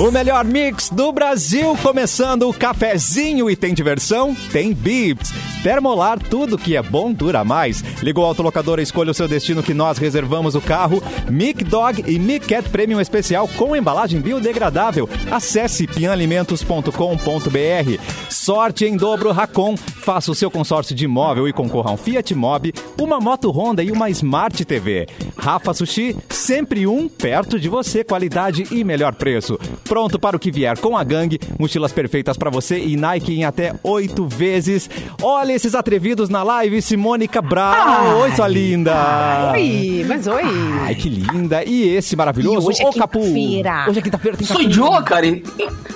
O melhor mix do Brasil, começando o cafezinho e tem diversão? Tem Bips. Termolar, tudo que é bom dura mais. Ligou o autolocador, escolha o seu destino que nós reservamos o carro. Mic Dog e Mic Cat Premium Especial com embalagem biodegradável. Acesse pianalimentos.com.br. Sorte em dobro Racon. Faça o seu consórcio de imóvel e concorra a um Fiat Mobi, uma moto Honda e uma Smart TV. Rafa Sushi, sempre um perto de você, qualidade e melhor preço. Pronto para o que vier com a gangue, mochilas perfeitas para você e Nike em até oito vezes. Olha esses atrevidos na live, Simone Cabral. Ai, oi, sua linda. Oi, mas oi. Ai, que linda. E esse maravilhoso, E hoje é Capu. Hoje é quinta-feira, tem Sou idiota, cara. En-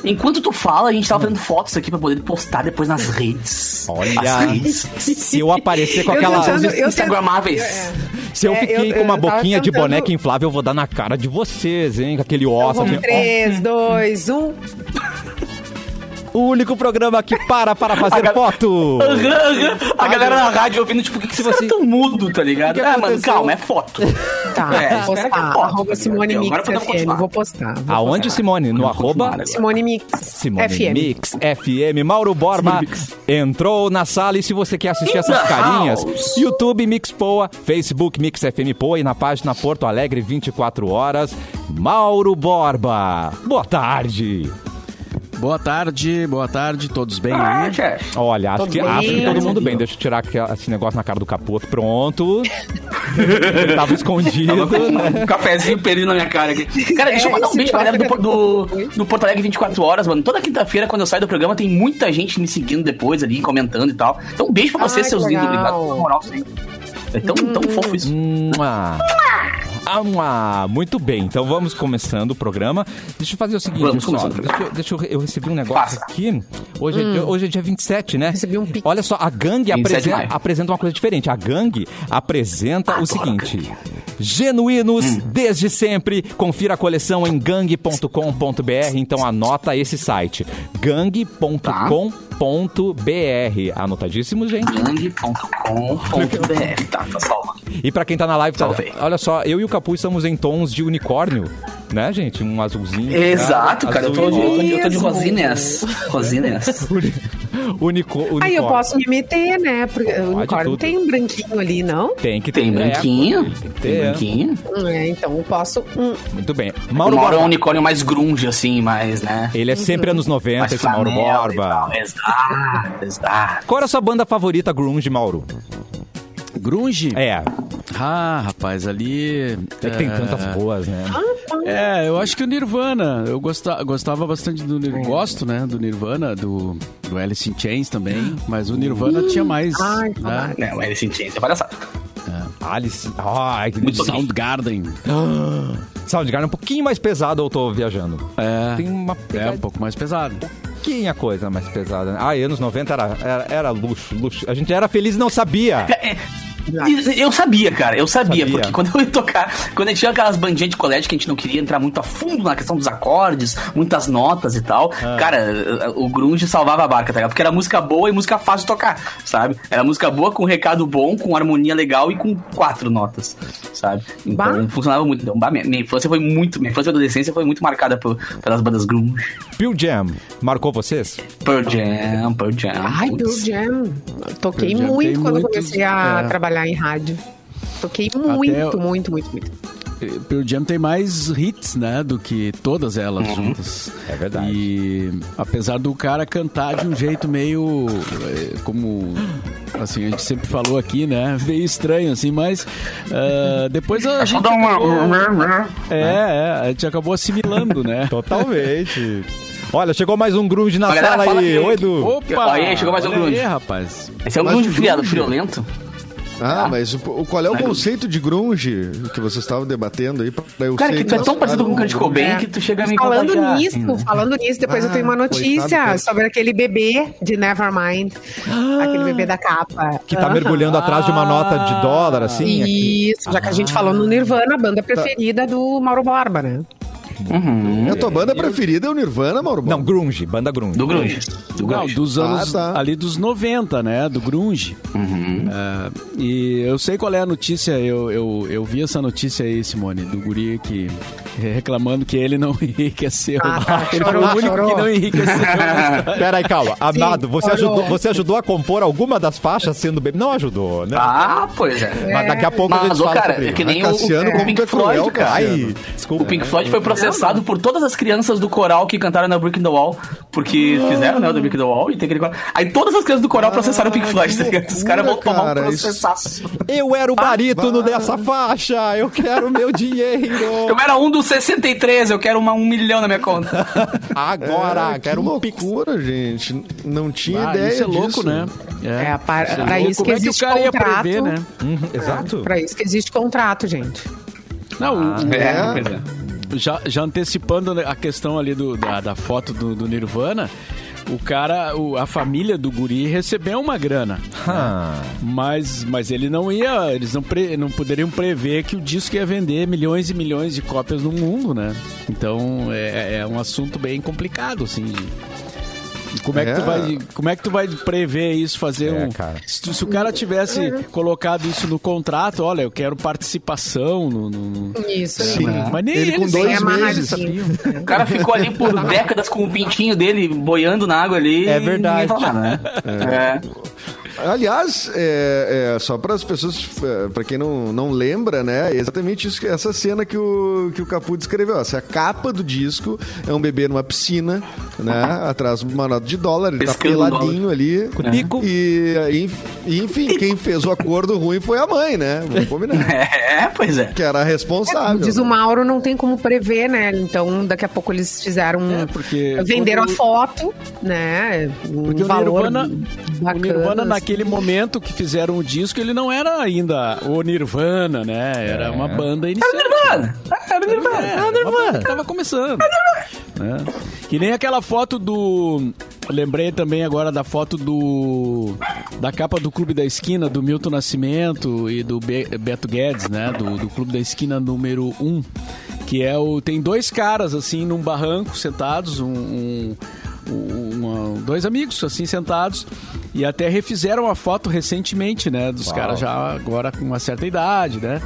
Enquanto tu fala, a gente tava fazendo fotos aqui pra poder postar depois nas redes. Olha, As redes. se eu aparecer com Eu aquela... tentando- Os eu Instagramáveis. Se eu É, fiquei eu- com uma boquinha de tentando- boneca inflável, eu vou dar na cara de vocês, hein? Com aquele osso. Vamos, assim, ó. 3, 2, 1. O único programa que para para fazer A ga- foto. Aham. A galera na rádio ouvindo, tipo, por que, que você você- tá tão mudo, tá ligado? O que ah, mano, calma, é foto. Tá, É, vou é postar. foto, Arroba tá Simone? Mix FM. Vou postar. vou Aonde, postar. Simone? No arroba? Simone Mix Simone FM. Mix FM. Mauro Borba entrou na sala e se você quer assistir In essas carinhas, house. YouTube Mix Poa, Facebook Mix FM Poa e na página Porto Alegre 24 horas. Mauro Borba. Boa tarde. Boa tarde, boa tarde, todos bem Ah, aí? Olha, acho que, acho que todo mundo bem. Deixa eu tirar aquela- esse negócio na cara do capoto. Pronto. Ele tava escondido, Tava com né? um cafezinho perdido na minha cara aqui. Cara, deixa eu É, mandar um beijo pra galera do, negócio do, do Porto Alegre 24 horas, mano. Toda quinta-feira, quando eu saio do programa, tem muita gente me seguindo depois ali, comentando e tal. Então, um beijo pra vocês, Ai, seus que lindos. Obrigado pela moral. É tão, tão fofo isso. Mua. Ah. Muito bem, então vamos começando o programa. Deixa eu fazer o seguinte, Vamos o Deixa, eu, deixa eu, eu recebi um negócio Faça. aqui. Hoje, é, dia- hoje é dia 27, né? Recebi um pix. Olha só, a gangue 27 de apresenta, maio. apresenta uma coisa diferente. A gangue apresenta o seguinte: Genuínos desde sempre. Confira a coleção em gangue.com.br. Então anota esse site: gangue.com.br. Anotadíssimo, gente. Gang.com.br. Tá, tá salvo. E pra quem tá na live, tá, olha só, eu e o Capu estamos em tons de unicórnio, né, gente? Um azulzinho. Exato, cara. Eu tô de, eu tô de rosinhas. Rosinhas. Unico, unicórnio. Aí eu posso me meter, né? Porque o unicórnio tudo. tem um branquinho ali, não? Tem que ter. Tem branquinho. tem que ter. branquinho. É, então eu posso. Hum, Muito bem. Mauro Mauro é um Borba. unicórnio mais grunge, assim, mais, né? Ele é sempre anos 90, Mais esse Mauro Borba. Exato, exato. Qual era a sua banda favorita grunge, Mauro? Grunge? É, Ah, rapaz, ali. é que tem é, tantas boas, né? É, eu acho que o Nirvana. Eu gosta, gostava bastante do É. Nirvana. Gosto, né? Do Nirvana, do, do Alice in Chains também. Mas o Nirvana tinha mais. Ai, né? Não, ele sentia isso é palhaçada. Alice. Ai, que Muito Sound... Soundgarden. Soundgarden é um pouquinho mais pesado ou eu tô viajando? É, Tem uma é um pouco mais pesado. pouquinha coisa mais pesada. né? Ah, anos 90 era, era, era luxo, luxo. A gente era feliz e não sabia. É, Eu sabia, cara, eu sabia, Sabia. porque quando eu ia tocar, quando a gente tinha aquelas bandinhas de colégio que a gente não queria entrar muito a fundo na questão dos acordes, muitas notas e tal, Ah. cara, o grunge salvava a barca, tá ligado? Porque era música boa e música fácil de tocar, sabe? Era música boa com recado bom, com harmonia legal e com quatro notas, sabe? Então Bah. funcionava muito. Então, bah, minha, minha infância foi muito, minha infância e adolescência foi muito marcada por- pelas bandas grunge. Pearl Jam marcou vocês? Pearl Jam, Pearl Jam. Ai, Pearl. Jam. Toquei Pearl Jam muito quando muitos, comecei a é. trabalhar em rádio. Toquei muito, eu- muito, muito, muito. Pearl Jam tem mais hits, né, do que todas elas juntas. É verdade. E apesar do cara cantar de um jeito meio eh, como assim a gente sempre falou aqui, né, meio estranho assim, mas ah, depois a Só gente dá acabou, uma. é, é, a gente acabou assimilando, né? Totalmente. Olha, chegou mais um grunge na A galera sala aí. Oi, Edu. Opa! Aí, chegou mais um olha grunge. aí, rapaz. Esse é um grunge o friado, grunge- friolento. Ah, Ah. mas o, qual é o conceito de grunge que vocês estavam debatendo aí? Pra eu Cara, ser que tu é tão parecido com o Kurt Cobain É. que tu chega a me Falando contagiar. nisso, falando nisso, depois eu tenho uma Ah, notícia coitado, sobre aquele bebê de Nevermind. aquele bebê da capa. Que tá Aham. mergulhando atrás de uma nota de dólar, assim. aqui. Isso, já que a gente falou no Nirvana, a banda preferida do Mauro Borba, né? Uhum. A tua banda preferida é o Nirvana, Mauro? Não, grunge, banda grunge. Do grunge. Do Não, grunge. dos anos Ah, tá. ali dos 90, né? Do grunge. Uhum. É, e eu sei qual é a notícia, eu, eu, eu vi essa notícia aí, Simone, do guri que reclamando que ele não enriqueceu. Ah, tá. Ele Chorou, foi o único chorou. que não enriqueceu. Pera aí, calma. Amado, você olhou. ajudou, você ajudou a compor alguma das faixas sendo bebê? Não ajudou, né? Ah, pois é. Mas daqui a pouco a gente Mas, ô, fala cara, sobre é que nem Mas o, Cassiano, o, como Pink cruel, Floyd, cara. Ai, desculpa. O Pink Floyd foi processado por todas as crianças do coral que cantaram na Brick in the Wall, porque fizeram, né, o The Brick in the Wall, e tem aquele. Aí todas as crianças do coral processaram o Pink Floyd, tá ligado? Os caras vão tomar um processaço. Eu era o barítono vai. dessa faixa, eu quero meu dinheiro. Eu era um dos 63, eu quero uma, um milhão na minha conta. Agora, É, quero que um pix. gente. Não tinha Ah, ideia isso é louco, disso. né? É, para, Isso é pra isso que Como é que o existe cara ia contrato. prever, né? Uhum, exato. Pra isso que existe contrato, gente. Não, o- É, É. é. já, já antecipando a questão ali do, da, da foto do, do Nirvana, o cara, o- a família do guri recebeu uma grana. Ah, Mas, mas ele não ia, eles não, pre- não poderiam prever que o disco ia vender milhões e milhões de cópias no mundo, né? Então é, é um assunto bem complicado, assim. de- Como é, que tu É. vai, como é que tu vai prever isso, fazer É, um... cara. Se, se o cara tivesse colocado isso no contrato, olha, eu quero participação no... no- no- Isso. Sim. Mas nem Ele com eles dois meses. amarradinho. O cara ficou ali por décadas com o pintinho dele boiando na água ali. É verdade. né? É. Aliás, é, é, só para as pessoas, para quem não, não lembra, né? É exatamente isso, essa cena que o, que o Capu descreveu. Essa capa do disco é um bebê numa piscina, né? Atrás de uma nota de dólar, ele tá Pescando um peladinho ali. Tico. E, e, enfim, quem fez o acordo ruim foi a mãe, né? Vamos combinar. É, pois é. Que era a responsável. Como diz o né? Mauro, não tem como prever, né? Então, daqui a pouco eles fizeram. É, porque venderam quando- a foto, né? Um Porque o valor Nirvana, bacana, o Nirvana assim. Naquele momento que fizeram o disco, ele não era ainda o Nirvana, né? Era uma banda iniciante. Nirvana. Era Nirvana. É, uma banda que tava começando. né? Que nem aquela foto do... Lembrei também agora da foto do... Da capa do Clube da Esquina, do Milton Nascimento e do Be- Beto Guedes, né? Do, do Clube da Esquina número 1. Que é o... Tem dois caras, assim, num barranco, sentados, um... um uma- dois amigos assim sentados e até refizeram a foto recentemente, né, dos caras já agora com uma certa idade, né?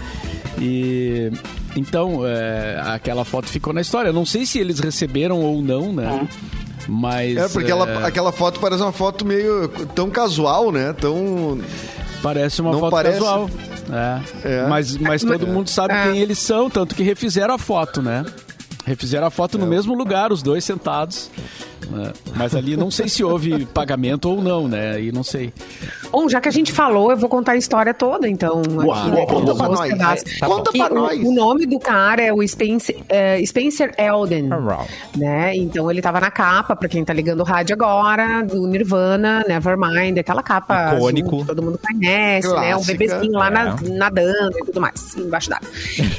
E então é, aquela foto ficou na história. Eu não sei se eles receberam ou não, né? Mas É, porque é, ela- aquela foto parece uma foto meio tão casual, né? Tão. parece uma não foto parece. casual. É. É. Mas, mas todo mundo sabe É. quem eles são, tanto que refizeram a foto, né? Refizeram a foto no É. mesmo lugar, os dois sentados. né? Mas ali não sei se houve pagamento ou não, né? Aí não sei. Bom, já que a gente falou, eu vou contar a história toda, então. aqui, né, conta os pra nós. pedaços. Tá Conta pra o- nós. O nome do cara é o Spencer, é, Spencer Elden. Né? Então ele tava na capa, pra quem tá ligando o rádio agora, do Nirvana, Nevermind, aquela capa Icônico. azul que todo mundo conhece, né? Um Clássica. bebezinho lá na- É. nadando e tudo mais, embaixo d'água.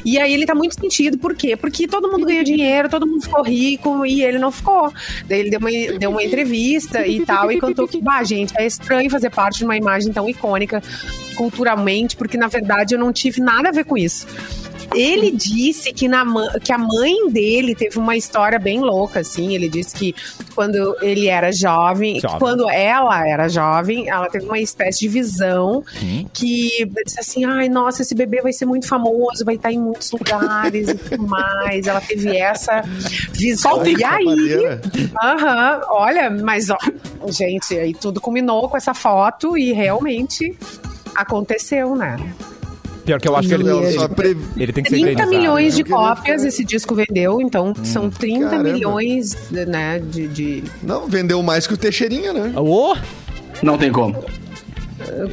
E aí ele tá muito sentido, por quê? Porque todo mundo ganhou dinheiro, todo mundo ficou rico e ele não ficou. Daí ele deu uma, deu uma entrevista e tal, e contou que, bah, gente, é estranho fazer parte de uma imagem tão icônica culturalmente, porque na verdade eu não tive nada a ver com isso. Ele disse que, na, que a mãe dele teve uma história bem louca, assim. Ele disse que quando ele era jovem, Jovem. quando ela era jovem, ela teve uma espécie de visão que disse assim: ai, nossa, esse bebê vai ser muito famoso, vai estar em muitos lugares e tudo mais. Ela teve essa visão. E aí. Aham, olha, mas ó, gente, aí tudo culminou com essa foto e realmente aconteceu, né? Pior que eu acho que ele, ele, ele tem que ser 30 indenizado, milhões de cópias esse disco vendeu, então são 30 caramba. milhões, né, de... de- Não, vendeu mais que o Teixeirinha, né? Ô, Não tem como.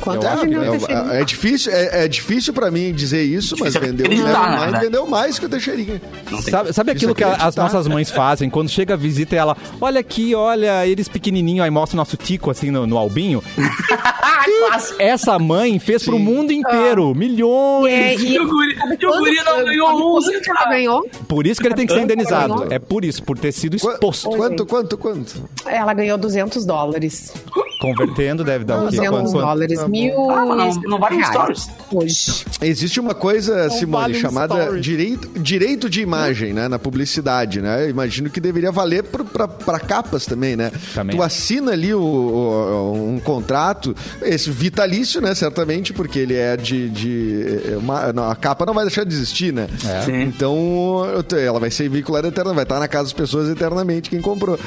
Quanto é, acho É, é difícil, é, é difícil pra mim dizer isso, mas Difícil vendeu, acreditar, né, vendeu mais que o Teixeirinha. Sabe, sabe aquilo que a- as acreditar. nossas mães fazem? Quando chega a visita e ela, olha aqui, olha, eles pequenininho, aí mostra o nosso tico assim no, no albinho. Essa mãe fez pro mundo inteiro, milhões. É, E e o guri, e o guri não ganhou um ela ganhou? Por isso que ele tem que ser indenizado. É por isso, por ter sido Qu- exposto. Quanto, quanto, quanto? Ela ganhou 200 dólares. Convertendo deve dar o quê? 200 Quanto- dólares, mil Ah, mas não- não vale reais stories. Hoje. Existe uma coisa, Simone, vale chamada direito, direito de imagem, né? Na publicidade, né? Eu imagino que deveria valer para capas também, né? Também. Tu assina ali o, o- um contrato, esse vitalício, né? Certamente, porque ele é de. de é uma- não, a capa não vai deixar de existir, né? É. Então, ela vai ser veiculada eternamente, vai estar na casa das pessoas eternamente quem comprou.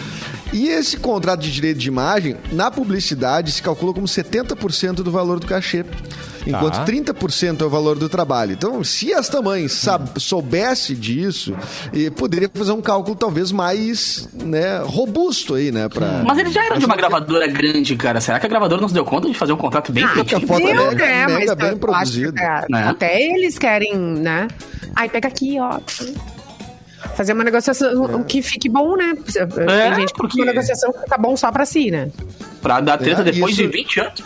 E esse contrato de direito de imagem, na publicidade, se calcula como 70% do valor do cachê. Enquanto Tá. 30% é o valor do trabalho. Então, se esta mãe sab- soubesse disso, poderia fazer um cálculo talvez mais né, robusto aí, né? Pra... Mas eles já eram de uma gravadora grande, cara. Será que a gravadora não se deu conta de fazer um contrato bem Ah, feito? a foto é Deu, mega- né? mega Mas bem produzida. que, é, Né? Até eles querem, né? Aí pega aqui, ó. Fazer uma negociação que fique bom, né? Tem gente que porque- uma negociação que fica bom só pra si, né? Pra dar treta É, depois isso- de 20 anos.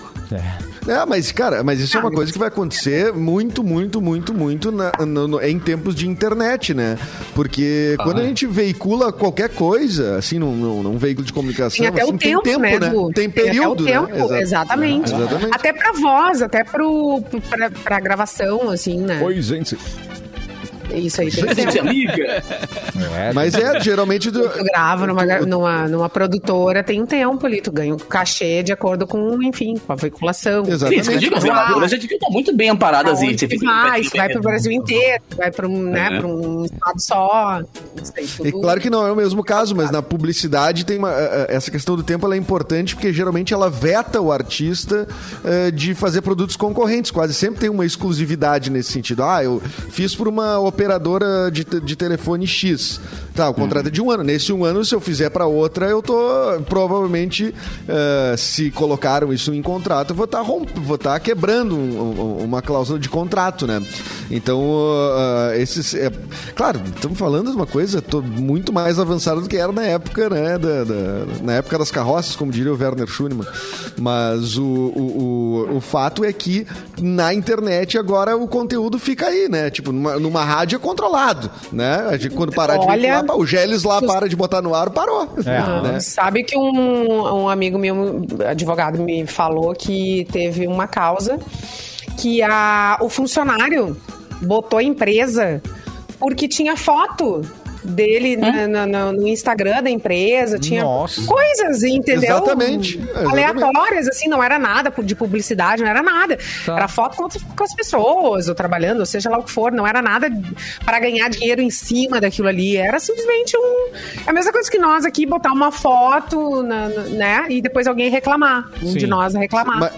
É, mas, cara, mas isso é Ah, uma mas- coisa que vai acontecer muito, muito, muito, muito na- no- no- em tempos de internet, né? Porque quando a gente veicula qualquer coisa, assim, num, num- num veículo de comunicação, Tem até assim, o tempo, né? Du? Tem período, até o né? tempo, Exa- exatamente. Exatamente. Até pra voz, até pro, pra, pra gravação, assim, né? Oi, gente. Isso aí Gente, amiga. É, Mas é, geralmente... Do, Tu grava numa, numa, numa produtora, tem um tempo ali, tu ganha um cachê de acordo com, enfim, com a veiculação. Exatamente. Eu digo, as gravadoras já deviam estar muito bem amparadas onde você fica vai, vai pro Brasil inteiro, vai pra um, né, É. pra um estado só. Tudo. E claro que não é o mesmo caso, mas na publicidade tem uma, eh, eh, essa questão do tempo ela é importante porque geralmente ela veta o artista eh, de fazer produtos concorrentes. Quase sempre tem uma exclusividade nesse sentido. Ah, eu fiz por uma operadora de, de telefone X. Tá, o contrato é de um ano. Nesse um ano, se eu fizer para outra, eu tô provavelmente, eh, se colocaram isso em contrato, eu vou estar vou tá quebrando um- um- uma cláusula de contrato, né? Então, ah, esses. é- claro, estamos falando de uma coisa tô muito mais avançada do que era na época, né? da- da- na época das carroças, como diria o Werner Schunemann. Mas o, o, o, o fato é que na internet agora o conteúdo fica aí, né? Tipo, numa, numa rádio é controlado, né? A gente, quando parar de Olha, pá, o Geles lá para de botar no ar, parou. É. né? Sabe que um, um amigo meu, advogado, me falou que teve uma causa que a, o funcionário botou a empresa porque tinha foto dele na- na- na- no Instagram da empresa, tinha Nossa. coisas, entendeu? Exatamente, exatamente. Aleatórias, assim, não era nada de publicidade, não era nada. Tá. Era foto com, com as pessoas, ou trabalhando, ou seja lá o que for, não era nada para ganhar dinheiro em cima daquilo ali. Era simplesmente um. É a mesma coisa que nós aqui botar uma foto, na- na- né? E depois alguém reclamar. Um Sim. de nós reclamar. Mas-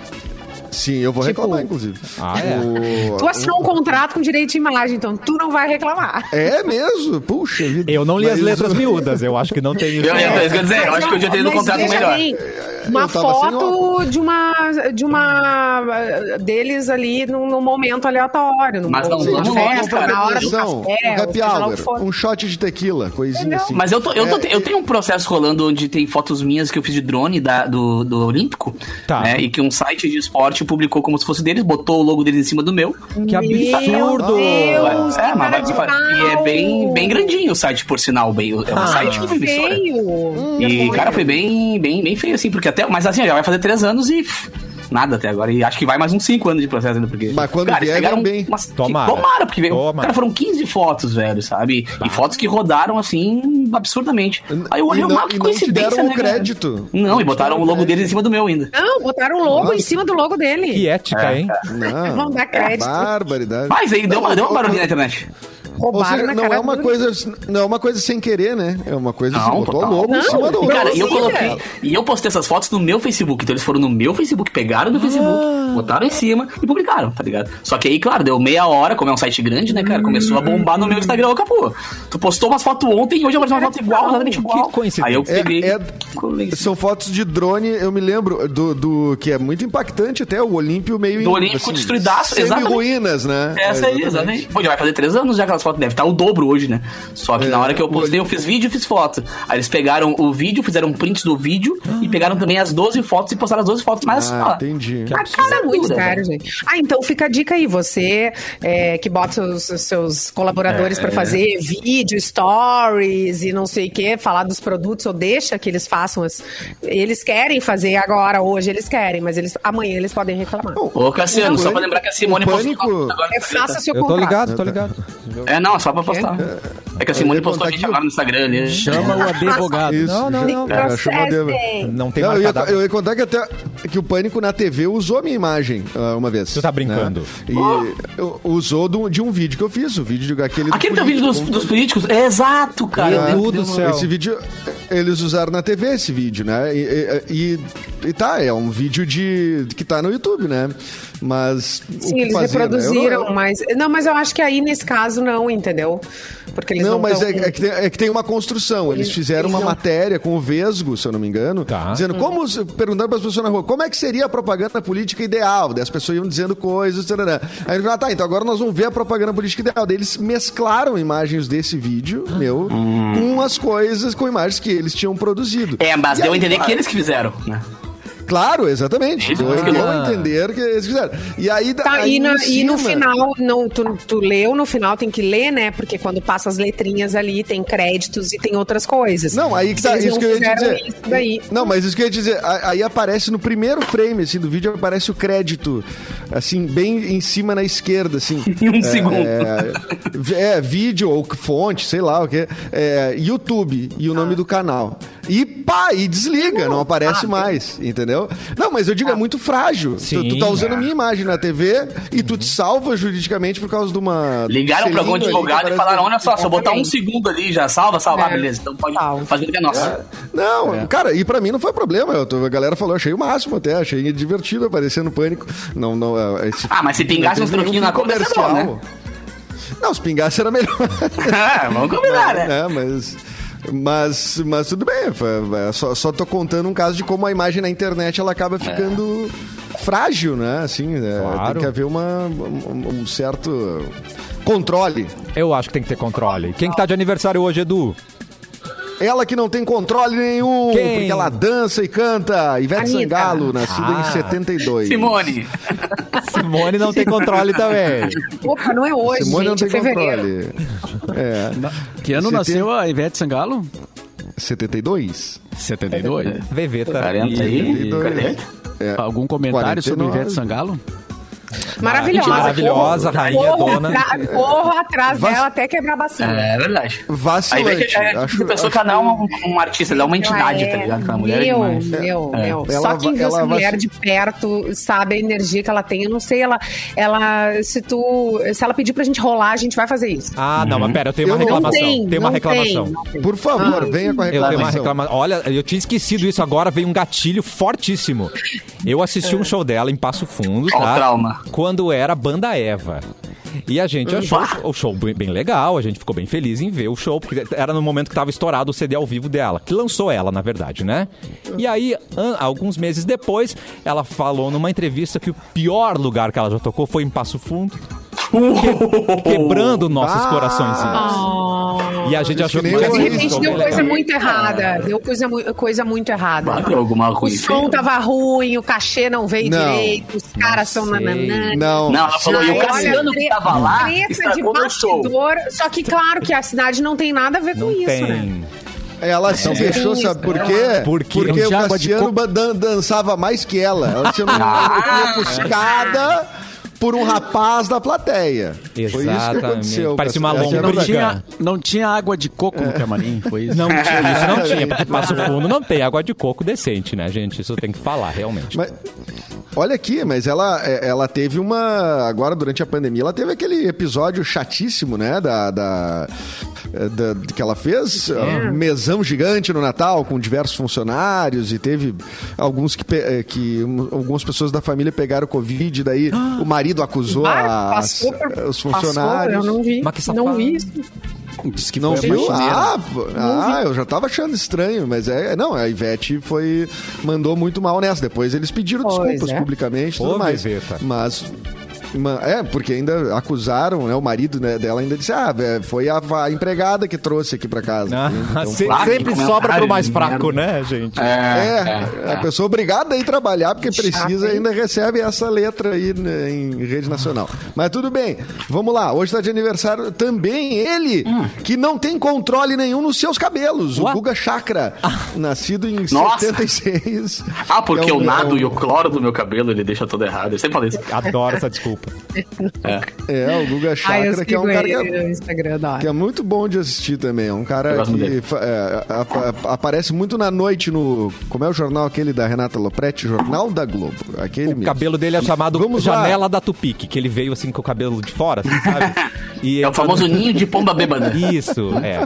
sim, eu vou Tipo- reclamar, inclusive. Ah, é? O- Tu assinou um contrato com direito de imagem, então tu não vai reclamar. É mesmo? Puxa vida. Eu não li as letras miúdas, eu acho que não tem isso. Eu, eu, eu, dizer, eu acho que eu ter ido um contrato melhor. bem, uma foto de uma, de uma deles ali num, num momento aleatório. Num Mas não numa vamos festa, cara. na hora do café, um happy hour, um shot de tequila, coisinha Entendeu? assim. Mas eu, tô, eu, tô, É, eu tenho um processo rolando onde tem fotos minhas que eu fiz de drone da, do, do Olímpico. Tá. né, e que um site de esporte publicou como se fosse deles, botou o logo deles em cima do meu. Que absurdo! Meu Deus, é, que mas e é bem, bem grandinho o site, por sinal. Bem, é um Ah. site que vive história. Feio. E, cara, foi bem, bem, bem feio, assim, porque até. Mas assim, já vai fazer três anos e. Nada até agora. E acho que vai mais uns cinco anos de processo ainda, porque. Mas quando cara, vier, pegaram bem. umas- Tomara. Tomara, porque veio. Tomara. Cara, foram 15 fotos, velho, sabe? E fotos que rodaram, assim, absurdamente. Aí eu olhei e o não, mapa, que e não coincidência, deram né, o cara? crédito. Não, e te botaram o logo crédito. deles em cima do meu ainda. Não, botaram um logo em cima do logo dele. Que ética, hein? Não, Vão dar crédito. barbaridade. Mas aí deu uma, deu uma barulhinha na internet. Ou Roubaram seja, na não cara é uma coisa, não é uma coisa sem querer, né? É uma coisa assim, Não, botou total. em Não, cima do E, cara, eu coloquei. E eu postei essas fotos no meu Facebook. Então eles foram no meu Facebook, pegaram no Facebook, botaram em cima e publicaram, tá ligado? Só que aí, claro, deu meia hora, como é um site grande, né, cara? Começou a bombar no meu Instagram, ô Capu. Tu postou umas fotos ontem e hoje apareceu uma foto igual, exatamente igual. Que coincidência. Aí eu É, peguei. é- isso. São fotos de drone, eu me lembro do, do- que é muito impactante até o Olímpio meio Do Olímpico destruidaço, semi exatamente. ruínas, né? Essa aí, exatamente. Pô, já vai fazer três anos já que elas fotos. Deve estar o dobro hoje, né? Só que É, na hora que eu postei, eu fiz vídeo e fiz foto. Aí eles pegaram o vídeo, fizeram prints do vídeo e pegaram também as 12 fotos e postaram as 12 fotos mais Ah, ó, entendi. A cara é muito sério, gente. Ah, então fica a dica aí. Você é, que bota seus, seus colaboradores pra fazer vídeo, stories e não sei o que, falar dos produtos, ou deixa que eles façam as. Eles querem fazer agora, hoje, eles querem, mas eles amanhã eles podem reclamar. Ô, Cassiano, só pra lembrar que a Simone o postou agora. É, faça seu Eu tô contrato. ligado, tô ligado. É, não, só pra postar. É que a Simone postou a gente agora no Instagram ali. Chama o advogado. Isso. Não, não, não. É, chama de- Não tem Não, eu, ia, eu ia contar que até que o Pânico na TV usou a minha imagem ah, uma vez. Tu tá brincando? né? E eu- usou do- de um vídeo que eu fiz, o vídeo daquele. do Aquele teu vídeo dos, dos políticos? É exato, cara. Meu Eu- Deus do céu. Esse vídeo, eles usaram na TV esse vídeo, né? E, e- e- e tá, é um vídeo de que tá no YouTube, né? Mas. o Sim, que eles fazer, né? Eu reproduziram, não- mas. Não, mas eu acho que aí nesse caso não, entendeu? Porque eles não, Não, mas tão- é, é que tem, é que tem uma construção. Eles Eles- fizeram eles uma não- matéria com o Vesgo, se eu não me engano, Tá. dizendo como, perguntando para as pessoas na rua, como é que seria a propaganda política ideal? Daí as pessoas iam dizendo coisas, tarará. aí eles falaram, ah, tá, então agora nós vamos ver a propaganda política ideal. Daí eles mesclaram imagens desse vídeo, meu, com as coisas, com imagens que eles tinham produzido. É, mas E deu a aí, entender claro, que eles que fizeram, né? Claro, exatamente. Isso, Deu entender que eles fizeram. E aí, Tá, aí e, na- em e no cima- final, não, tu, tu leu, no final tem que ler, né? Porque quando passa as letrinhas ali, tem créditos e tem outras coisas. Não, aí que tá, Eles isso não que eu ia dizer. isso daí. Não, mas isso que eu ia dizer, aí aparece no primeiro frame, assim, do vídeo, aparece o crédito, assim, bem em cima na esquerda, assim. Em um É, segundo. É, é, vídeo ou fonte, sei lá o que, é, YouTube e o nome do canal. E pá, e desliga, não aparece mais, entendeu? Não, mas eu digo, é muito frágil. Tu, Sim, tu tá usando é. a minha imagem na TV e tu te salva juridicamente por causa de uma... Ligaram pra algum advogado e falaram: olha só, se eu botar um segundo ali, já salva, salva. Ah, É. beleza, então pode fazer o que é nosso. Não, cara, e pra mim não foi problema. Eu tô- a galera falou, achei o máximo até, achei divertido aparecer no pânico. Não, não, é, esse- Ah, mas se pingasse uns troquinhos na bom, comercial. Não, se pingasse era melhor. Ah, Vamos combinar, né? É, mas. Mas, mas tudo bem, é, só, só tô contando um caso de como a imagem na internet ela acaba ficando frágil, né? Assim, é, Claro. tem que haver uma, um, um certo controle. Eu acho que tem que ter controle. Quem que tá de aniversário hoje, Edu? Ela que não tem controle nenhum, Quem? porque ela dança e canta. Ivete Anitta. Sangalo, nascida Ah. em 72. Simone. Simone não tem controle também. Opa, não é hoje, Simone não gente, tem é controle. É. Que ano Você nasceu tem- a Ivete Sangalo? 72? 72. Veveta. 40 aí. 72. 40. É. Algum comentário sobre 49. Ivete Sangalo? Maravilhosa. Maravilhosa, Corro- rainha corro dona. atra- Corro atrás Vas- dela até quebrar a bacia. É verdade. Aí vê Vacilante. que é, acho, a pessoa acho- que ela é um, um artista, ela é uma entidade, Ela tá é- ligado? Aquela mulher é meu, demais. meu, É. meu. Ela Só quem viu essa mulher de perto sabe a energia que ela tem. Eu não sei, ela, ela se tu, se ela pedir pra gente rolar, a gente vai fazer isso. Ah, não, mas pera, eu tenho uma Eu não reclamação. tem, Tem uma reclamação. Tem, tem. Por favor, venha com a Eu tenho uma reclamação. reclamação. Olha, eu tinha esquecido isso agora, veio um gatilho fortíssimo. Eu assisti um show dela em Passo Fundo, Ó tá? trauma. Quando era Banda Eva. E a gente achou o show bem legal, a gente ficou bem feliz em ver o show, porque era no momento que tava estourado o CD ao vivo dela, que lançou ela, na verdade, né? E aí, alguns meses depois, ela falou numa entrevista que o pior lugar que ela já tocou foi em Passo Fundo, que- quebrando nossos Ah. coraçõezinhos. E a gente achou que De repente show deu coisa muito errada. Deu coisa, coisa muito errada. Bateu alguma O ruim. som feio. tava ruim, o cachê não veio Não. direito, os caras são nananã. Não, Não, ela falou, e o Cassiano que tava lá treta de bastidor. Só que, claro, que a cidade não tem nada a ver Não com isso, tem. né? ela se fechou, sabe por quê? Quê? Porque Não o Cassiano dan- dançava mais que ela. Ela tinha uma Ah. ofuscada por um rapaz da plateia. Exatamente. Parecia uma Cassiano. Essa a lombriga. Não tinha, não tinha água de coco no camarim, foi isso? Não tinha, isso não tinha, porque Passo Fundo não tem água de coco decente, né, gente? Isso tem que falar, realmente. Mas, olha aqui, mas ela, é, ela teve uma. Agora, durante a pandemia, ela teve aquele episódio chatíssimo, né? Da. da, da- que ela fez um mesão gigante no Natal com diversos funcionários e teve alguns que, que um, algumas pessoas da família pegaram Covid daí o marido acusou Ah, as- passou por- os passou, funcionários eu não vi. Mas que não vi isso. Disse que não viu? Ah, ah, eu já tava achando estranho, mas é. Não, a Ivete foi. mandou muito mal nessa. Depois eles pediram Pois desculpas é. publicamente e tudo Ô, mais. Veveta. Mas. É, porque ainda acusaram, né? O marido né, dela ainda disse: ah, é, foi a, a empregada que trouxe aqui pra casa. Ah, Então, se- claro, sempre sobra pro mais fraco, né, gente? É, a pessoa obrigada a ir trabalhar porque Chato, precisa ainda recebe essa letra aí né, em rede nacional. Mas tudo bem, vamos lá. Hoje está de aniversário também ele, que não tem controle nenhum nos seus cabelos, Ué? o Guga Chakra, nascido em Nossa. 76. Ah, porque É um- o nado é um- e o cloro do meu cabelo, ele deixa tudo errado. Eu sempre falei isso. Adoro essa desculpa. É, o Guga Ai, Chakra, que é um cara que é, que é muito bom de assistir também. É um cara que é, a- a- aparece muito na noite no. Como é o jornal aquele da Renata Lopretti? Jornal da Globo. Aquele O mesmo. cabelo dele é chamado Vamos lá. Janela da Tupique, que ele veio assim com o cabelo de fora, assim, sabe? E É o famoso ninho de pomba bêbada. Isso, é.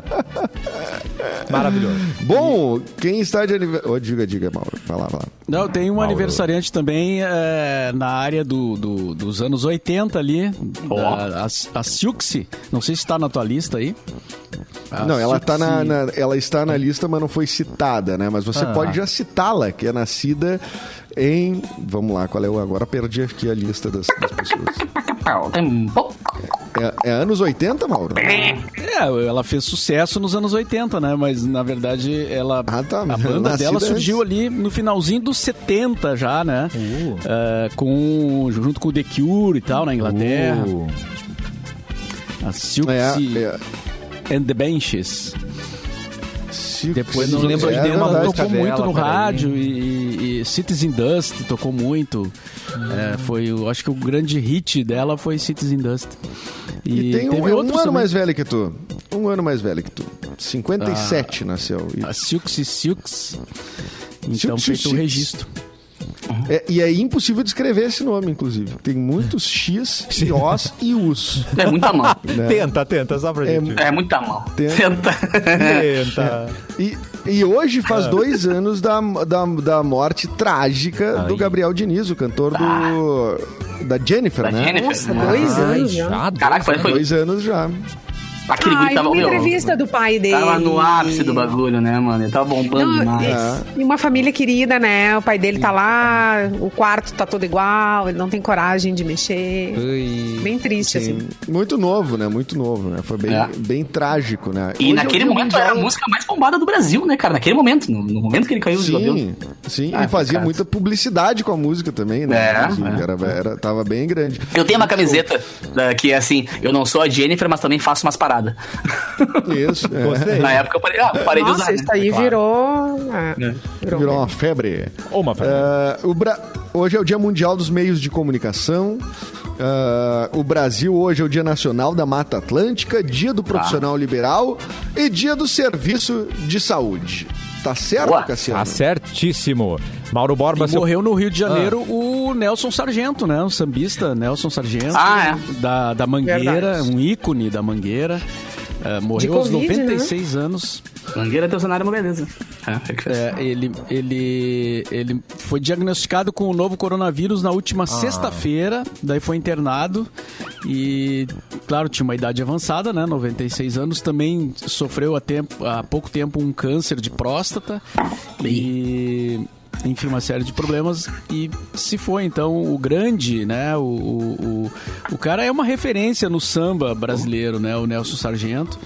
Maravilhoso. Bom, quem está de aniversário. Oh, diga, diga, Mauro. Vai lá, vai lá. Não, tem um Mauro. aniversariante também é, na área do, do- dos anos 80 ali. Ó. da- a, a Silksy. Não sei se está na tua lista aí. A não, ela, tá na, na- ela está na lista, mas não foi citada, né? Mas você Ah. pode já citá-la, que é nascida em. Vamos lá, qual é o. Agora perdi aqui a lista das, das pessoas. Tem pouco. É, é anos 80, Mauro? É, ela fez sucesso nos anos 80, né? Mas na verdade ela Ah, tá. a banda dela surgiu antes. ali no finalzinho dos 70 já, né? Uh. É, com junto com o The Cure e tal na Inglaterra. Uh. A Silksy É, é. and the Benches. Silk- Depois não lembro anos é 80 verdade. música tocou muito dela, no rádio e, e- Citizen Dust tocou muito. É, foi, eu acho que o grande hit dela foi Citizen Dust. E, tem um, é um ano também. mais velho que tu. Um ano mais velho que tu. 57 nasceu. E, A Silksy Silks. Então Silksy feito o Silks. registro. É, e é impossível descrever esse nome, inclusive. Tem muitos X, e Os e Us. É muita mão. Tenta, tenta, só pra É, gente. É muita mão. Tem- Tenta. Tenta. E, e hoje faz Ah. dois anos da, da, da morte trágica do. Gabriel Diniz, o cantor do. Da Jennifer, Da né? Jennifer. Nossa, dois Ai, anos já. Caraca, foi. Dois anos já. Aquele Ah, tava, vi uma meu, entrevista do pai dele. tava no ápice do bagulho, né, mano? Ele tava bombando Não, demais. e, uma família querida, né? O pai dele tá lá, o quarto tá todo igual, ele não tem coragem de mexer. Ui. Bem triste, assim. Muito novo, né? Muito novo, né? Foi bem, É. bem trágico, né? E Hoje naquele é o momento era a música mais bombada do Brasil, né, cara? Naquele momento, no, no momento que ele caiu de cabelo. Sim, sim. Ah, e fazia cara. muita publicidade com a música também, né? É, Inclusive, é. Era, era, tava bem grande. Eu tenho uma camiseta da- que é assim, eu não sou a Jennifer, mas também faço umas paradas. Isso. é. Gostei. Na época eu parei, ah, parei de Nossa, usar. isso né? aí Claro. virou. é, virou. Virou uma febre. Ô, uma febre. O Bra- Hoje é o Dia Mundial dos Meios de Comunicação. É, o Brasil hoje é o Dia Nacional da Mata Atlântica, Dia do Profissional Liberal e Dia do Serviço de Saúde. Tá certo, Boa. Cassiano? Tá certíssimo. Mauro Borba, E seu... morreu no Rio de Janeiro o Nelson Sargento, né? O sambista Nelson Sargento. Ah, Da, da Mangueira, Verdade. um ícone da Mangueira. É, morreu De aos Covid, 96 anos. Mangueira teu cenário é uma beleza. É, é que fez. É, ele, ele, ele foi diagnosticado com o novo coronavírus na última sexta-feira, daí foi internado e, claro, tinha uma idade avançada, né? 96 anos. Também sofreu há, tempo, há pouco tempo um câncer de próstata e, enfim, uma série de problemas. E se foi, então, o grande, né? O, o, o, cara é uma referência no samba brasileiro, né? O Nelson Sargento.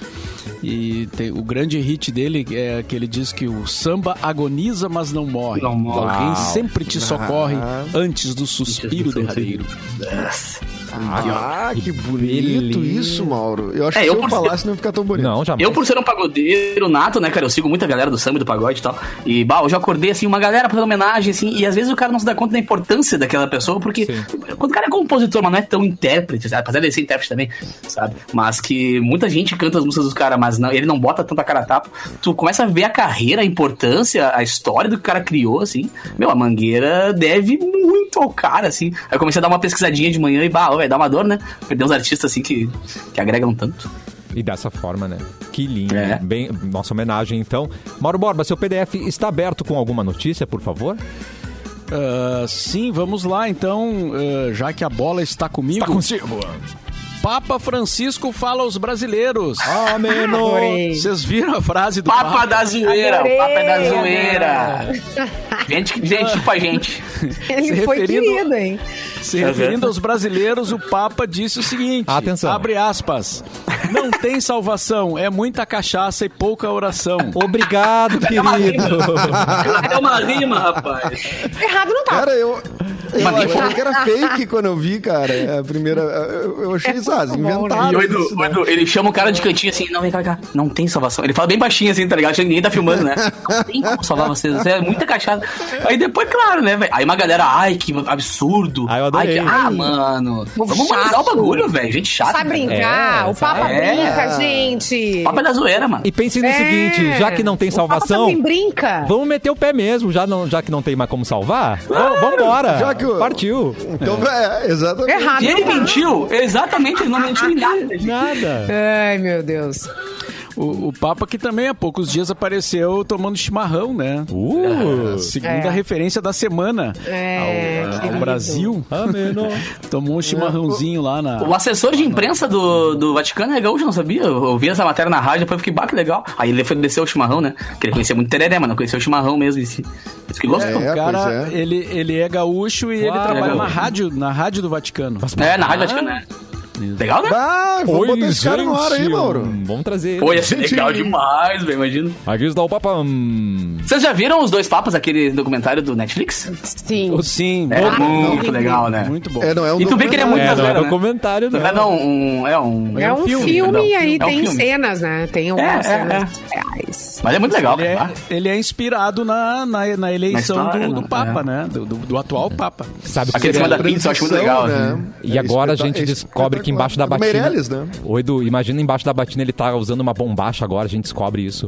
E tem- o grande hit dele é que ele diz que o samba agoniza, mas não morre. Não morre. Alguém Uau. sempre te socorre Ah. antes do suspiro derradeiro. Ah, que bonito beleza. isso, Mauro. Eu acho É, que eu se eu falasse não ia ficar tão bonito. Não, jamais. Eu, por ser um pagodeiro nato, né, cara, eu sigo muita galera do samba e do pagode e tal. E, bah, eu já acordei, assim, uma galera fazendo homenagem, assim, e às vezes o cara não se dá conta da importância daquela pessoa, porque quando o cara é compositor, mas não é tão intérprete, sabe? apesar de ele ser intérprete também, sabe? Mas que muita gente canta as músicas dos caras, mas não, ele não bota tanta cara a tapa. Tu começa a ver a carreira, a importância, a história do que o cara criou, assim. Meu, a Mangueira deve muito ao cara, assim. Aí eu comecei a dar uma pesquisadinha de manhã e, bah, vai dar uma dor, né? Perder uns artistas, assim, que, que agregam tanto. E dessa forma, né? Que lindo. É. Bem, nossa homenagem, então. Mauro Borba, seu PDF está aberto com alguma notícia, por favor? Ah, sim, vamos lá então, ah, já que a bola está comigo. consigo. Papa Francisco fala aos brasileiros. Ameno. Adorei. Vocês viram a frase do Papa Papa? da zoeira, o Adorei, Papa é da zoeira. Gente, gente tipo a gente. Ele Se foi referindo- querido, hein? Se referindo aos brasileiros, o Papa disse o seguinte: Atenção. abre aspas. Não tem salvação, é muita cachaça e pouca oração. Obrigado, querido. É uma rima, rapaz. Errado não tá. Cara, eu, eu achei que era fake quando eu vi, cara. É A primeira. Eu, eu achei isso, bom, inventaram. E o Edu, isso, o né? Edu, ele chama o cara de cantinho assim, não, vem cá, cá, não tem salvação. Ele fala bem baixinho assim, tá ligado? Ninguém tá filmando, né? Não tem como salvar vocês, você é muita cachaça. Aí depois, claro, né, velho? Aí uma galera, ai, que absurdo. Ah, eu adorei. Ai, que- ah, mano. Vamos humanizar o bagulho, velho. Gente chata. Sabe brincar? É, o Papa sabe? brinca, É. gente. Papo é da zoeira, mano. E pense no É. seguinte, já que não tem O Papa salvação, brinca. vamos meter o pé mesmo, já, não, já que não tem mais como salvar. Vamos vambora. Já que o- Partiu. Então, é, exatamente. Errado E ele tá. mentiu, exatamente, ele não mentiu em nada. gente. Nada. Ai, meu Deus. O, o Papa que também há poucos dias apareceu tomando chimarrão, né? Uh. A segunda É. referência da semana É, ao, ao. Brasil. Tomou um chimarrãozinho lá na. O assessor de imprensa do, do Vaticano é gaúcho, não sabia? Eu ouvi essa matéria na rádio, depois fiquei, bah, que legal. Aí ele foi descer o chimarrão, né? Que ele conhecia muito tereré, mas não conhecia o chimarrão mesmo em si. Isso que gostou. É, O cara, é. ele, ele é gaúcho e ele Uau. trabalha Legal. na rádio, na rádio do Vaticano. É, na rádio Vaticano, né? Legal, né? Ah, vamos botar esse cara no ar aí. Mauro. Vamos trazer ele. Pô, ia ser legal demais, velho, imagina. Aqui está o Papa. Hum. Vocês já viram os dois papas, aquele documentário do Netflix? Sim. Sim, É muito, muito legal, né? muito bom. É, não, é um E tu vê que ele é muito É, não é né? documentário, Na não. não, um, é um... É um filme, filme, e aí É um tem filme. cenas, né? Tem algumas É, é, cenas reais. Mas é muito legal, Ele é, cara. ele é inspirado na, na, na eleição Na história, do, do né? Papa, É. né? Do, do, do atual Papa. Sabe Aquele cima da pizza eu acho muito legal. Assim. né? E agora a gente descobre que embaixo da batina. Meirelles, né? Ô, Edu, imagina embaixo da batina ele tá usando uma bombacha agora, a gente descobre isso.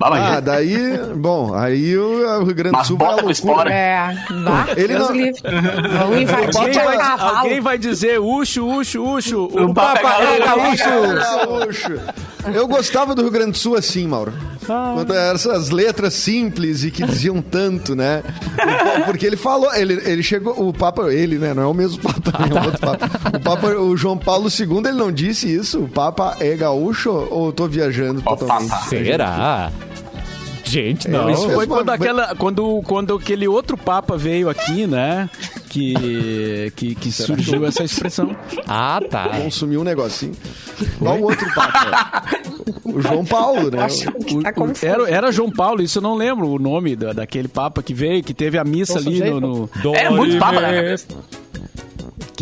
Ah, daí, bom, aí o, o Rio Grande do Sul vai bota com loucura. espora. É, vá, Ele não-. Vão invadir Alguém a vai, cavalo. alguém vai dizer uxo, uxo, uxo. O, O Papa é gaúcho. Eu gostava do Rio Grande do Sul assim, Mauro. Quando eram essas letras simples e que diziam tanto, né? O- Porque ele falou, ele, ele chegou, o Papa, ele, né? Não é o mesmo Papa, é um outro Papa. O Papa, o João Paulo II, ele não disse isso? O Papa é gaúcho ou eu tô viajando Ó, totalmente? Papa. Será? Gente, não. Isso foi quando, mas- aquela, quando, quando aquele outro Papa veio aqui, né? Que, que, que surgiu essa expressão. Ah, tá. Consumiu um negocinho. Qual o outro Papa? O João Paulo, né? O- tá o- era, era João Paulo, isso eu não lembro o nome da, daquele Papa que veio, que teve a missa Nossa, ali no. no- É muito papa, né?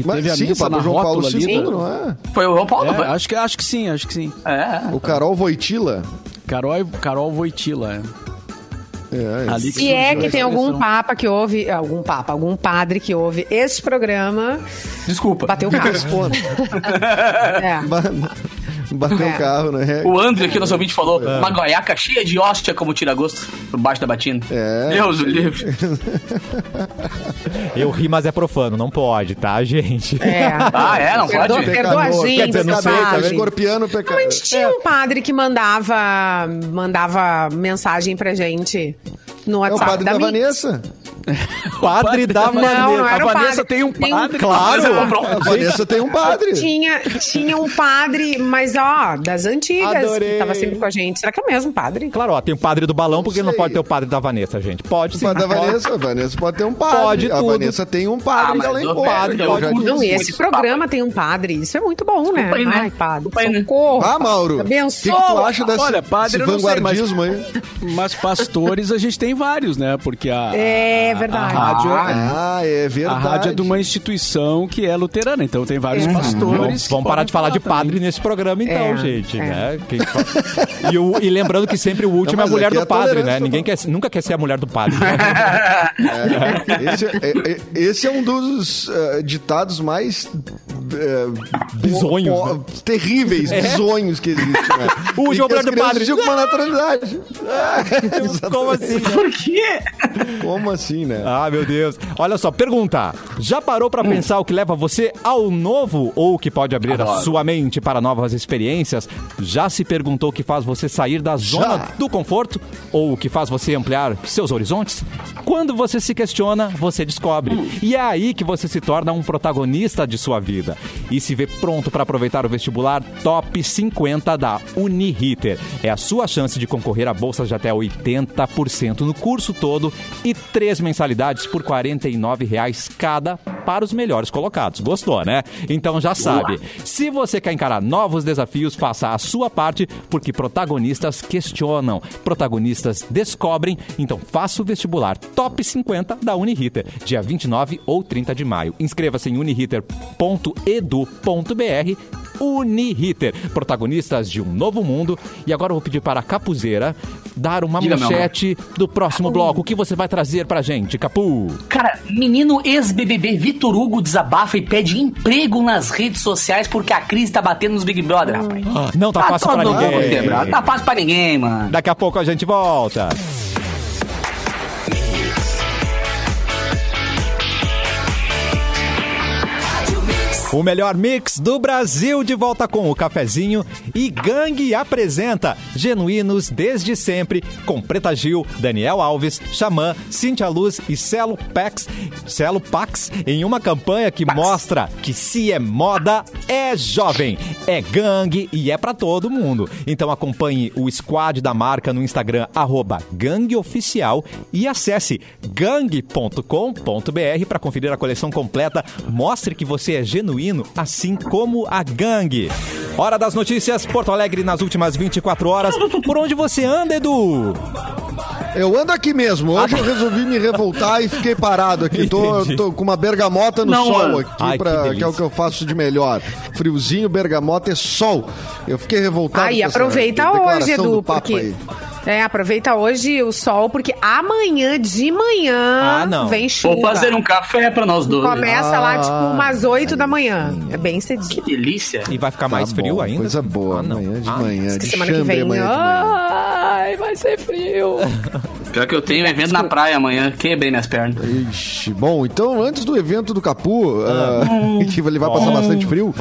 Que Mas teve a sim, o missa na João Paulo ali. II, não é? Foi o João Paulo, É, foi? acho, que, acho que sim, acho que sim. É. O Carol Voitila. Carol, Carol Voitila. é. É, Ali Se é que tem algum papa que ouve, algum papa, algum padre que ouve esse programa, Desculpa. bateu o carro. é. Bateu É. o carro, né? O André aqui, nosso ouvinte, falou uma goiaca cheia de hóstia como tira gosto por baixo da batina. É. Deus livre. Eu ri, mas é profano, não pode, tá, gente? É. Ah, é? Não Perdoa, pode? perdoa a gente, Quer dizer, não sei, sabe? tá? Escorpiano, pecado. Não, a gente tinha um padre que mandava, mandava mensagem pra gente no É o WhatsApp padre da da. Vanessa. Padre da Não, não Vanessa. era A o Vanessa tem um Tem padre. Claro. A Vanessa tem um padre. Tinha, tinha um padre, mas ó, das antigas, Adorei. que tava sempre com a gente. Será que é o mesmo padre? Claro, ó, tem o padre do balão, porque Não não pode ter o padre da Vanessa, gente. Pode O sim. padre da. Vanessa, a Vanessa pode ter um padre. Pode a tudo. Vanessa tem um padre Ah, que mas ela o encontra. padre, pode-. Não, e esse programa tem um padre. Isso é muito bom, né? Desculpa aí, né? Ai, padre. Socorro. Ah, Mauro, o que, Abençoa. que tu acha desse, Olha, padre, desse não sei, mas- vanguardismo aí? Mas pastores a gente tem vários, né? Porque a, É a- verdade. a rádio, é- Ah, é a verdade. rádio é de uma instituição que é luterana, então tem vários pastores. Vamos, parar de falar de também. padre nesse programa, então, É, gente, é. né? E, o- e lembrando que sempre o último Não, é a mulher do é padre, né? Ninguém quer, nunca quer ser a mulher do padre. né? É, esse, é, é- esse é um dos eh, ditados mais eh, Bizonhos, po- né? terríveis, bizonhos que existem. Né? O E João crianças Padre. com uma naturalidade. É. Como assim? Por quê? Como assim, né? Ah, meu Deus. Olha só, pergunta. Já parou pra pensar o que leva você ao novo ou o que pode abrir a Adoro. sua mente para novas experiências? Já se perguntou o que faz você sair da zona do conforto ou o que faz você ampliar seus horizontes? Quando você se questiona, você descobre. E é aí que você se torna um protagonista de sua vida. e se vê pronto para aproveitar o vestibular Top 50 da Uniriter. É a sua chance de concorrer a bolsas de até 80% no curso todo e três mensalidades por 49 reais cada para os melhores colocados. Gostou, né? Então já sabe. Se você quer encarar novos desafios, faça a sua parte, porque protagonistas questionam, protagonistas descobrem. Então faça o vestibular Top 50 da Uniriter, dia 29 ou 30 de maio. Inscreva-se em uniriter.edu.br Uniriter, protagonistas de um novo mundo. E agora eu vou pedir para a Capuzeira dar uma Diga, manchete do próximo bloco. O que você vai trazer pra gente, Capu? Cara, menino ex-BBB Vitor Hugo desabafa e pede emprego nas redes sociais porque a crise tá batendo nos Big Brother, rapaz. Não tá fácil pra ninguém. quebrado. Tá fácil pra ninguém, mano. Daqui a pouco a gente volta. O melhor mix do Brasil de volta com o cafezinho e Gangue apresenta Genuínos desde sempre com Preta Gil, Daniel Alves, Xamã, Cintia Luz e Celo Pax, Celo Pax em uma campanha que mostra que se é moda é jovem, é gangue e é pra todo mundo. Então acompanhe o squad da marca no Instagram gangueoficial e acesse gang.com.br para conferir a coleção completa. Mostre que você é genuíno, assim como a gangue. Hora das notícias, Porto Alegre nas últimas 24 horas. Por onde você anda, Edu? Eu ando aqui mesmo. Hoje eu resolvi me revoltar e fiquei parado aqui. Tô, tô com uma bergamota no Não, sol aqui, Ai, que pra, que, delícia. é o que eu faço de melhor. Friozinho, bergamota e sol. Eu fiquei revoltado. Aí, essa aproveita declaração hoje, Edu, porque. aí. É, aproveita hoje o sol, porque amanhã de manhã Ah, não. vem chuva. Vou fazer um café pra nós dois. Começa lá, Ah. tipo, umas 8 da manhã. É bem Que cedinho. delícia. E vai ficar mais Tá frio bom, ainda? Coisa boa. Ah, não. amanhã de Ah, manhã. Que De semana que vem. amanhã de manhã. Ai, vai ser frio. Pior que eu tenho evento na praia amanhã. Quebrei minhas pernas. Ixi, bom, então antes do evento do Capu, ah, que ele vai passar bastante frio,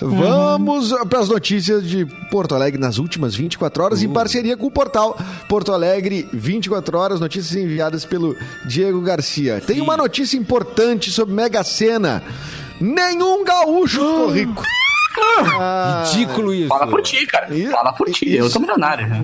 vamos para as notícias de Porto Alegre nas últimas 24 horas, em parceria com o portal Porto Alegre 24 horas, notícias enviadas pelo Diego Garcia. Tem uma notícia importante sobre Mega Sena. Nenhum gaúcho ficou rico. Ah, Ridículo isso. Fala por ti, cara. Isso- Fala por ti. Eu isso- tô milionário. né?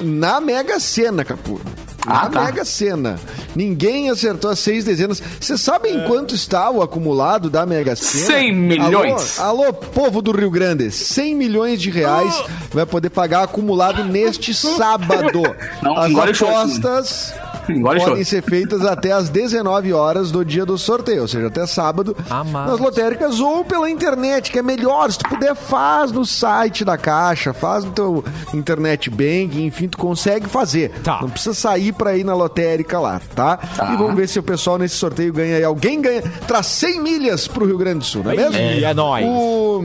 na Mega Sena, Capu. Na Ah, tá. Mega Sena. Ninguém acertou as seis dezenas. Vocês sabem quanto está o acumulado da Mega Sena? 100 milhões. Alô, alô, povo do Rio Grande. 100 milhões de reais vai poder pagar acumulado neste sábado. Não, As apostas Engole podem choro. ser feitas até às 19 horas do dia do sorteio, ou seja, até sábado, Amados. nas lotéricas ou pela internet, que é melhor. Se tu puder, faz no site da Caixa, faz no teu internet banking, enfim, tu consegue fazer. Tá. Não precisa sair pra ir na lotérica lá, tá? Tá. E vamos ver se o pessoal nesse sorteio ganha aí. Alguém ganha, traz 100 milhas pro Rio Grande do Sul, não é mesmo? É, é nóis. O,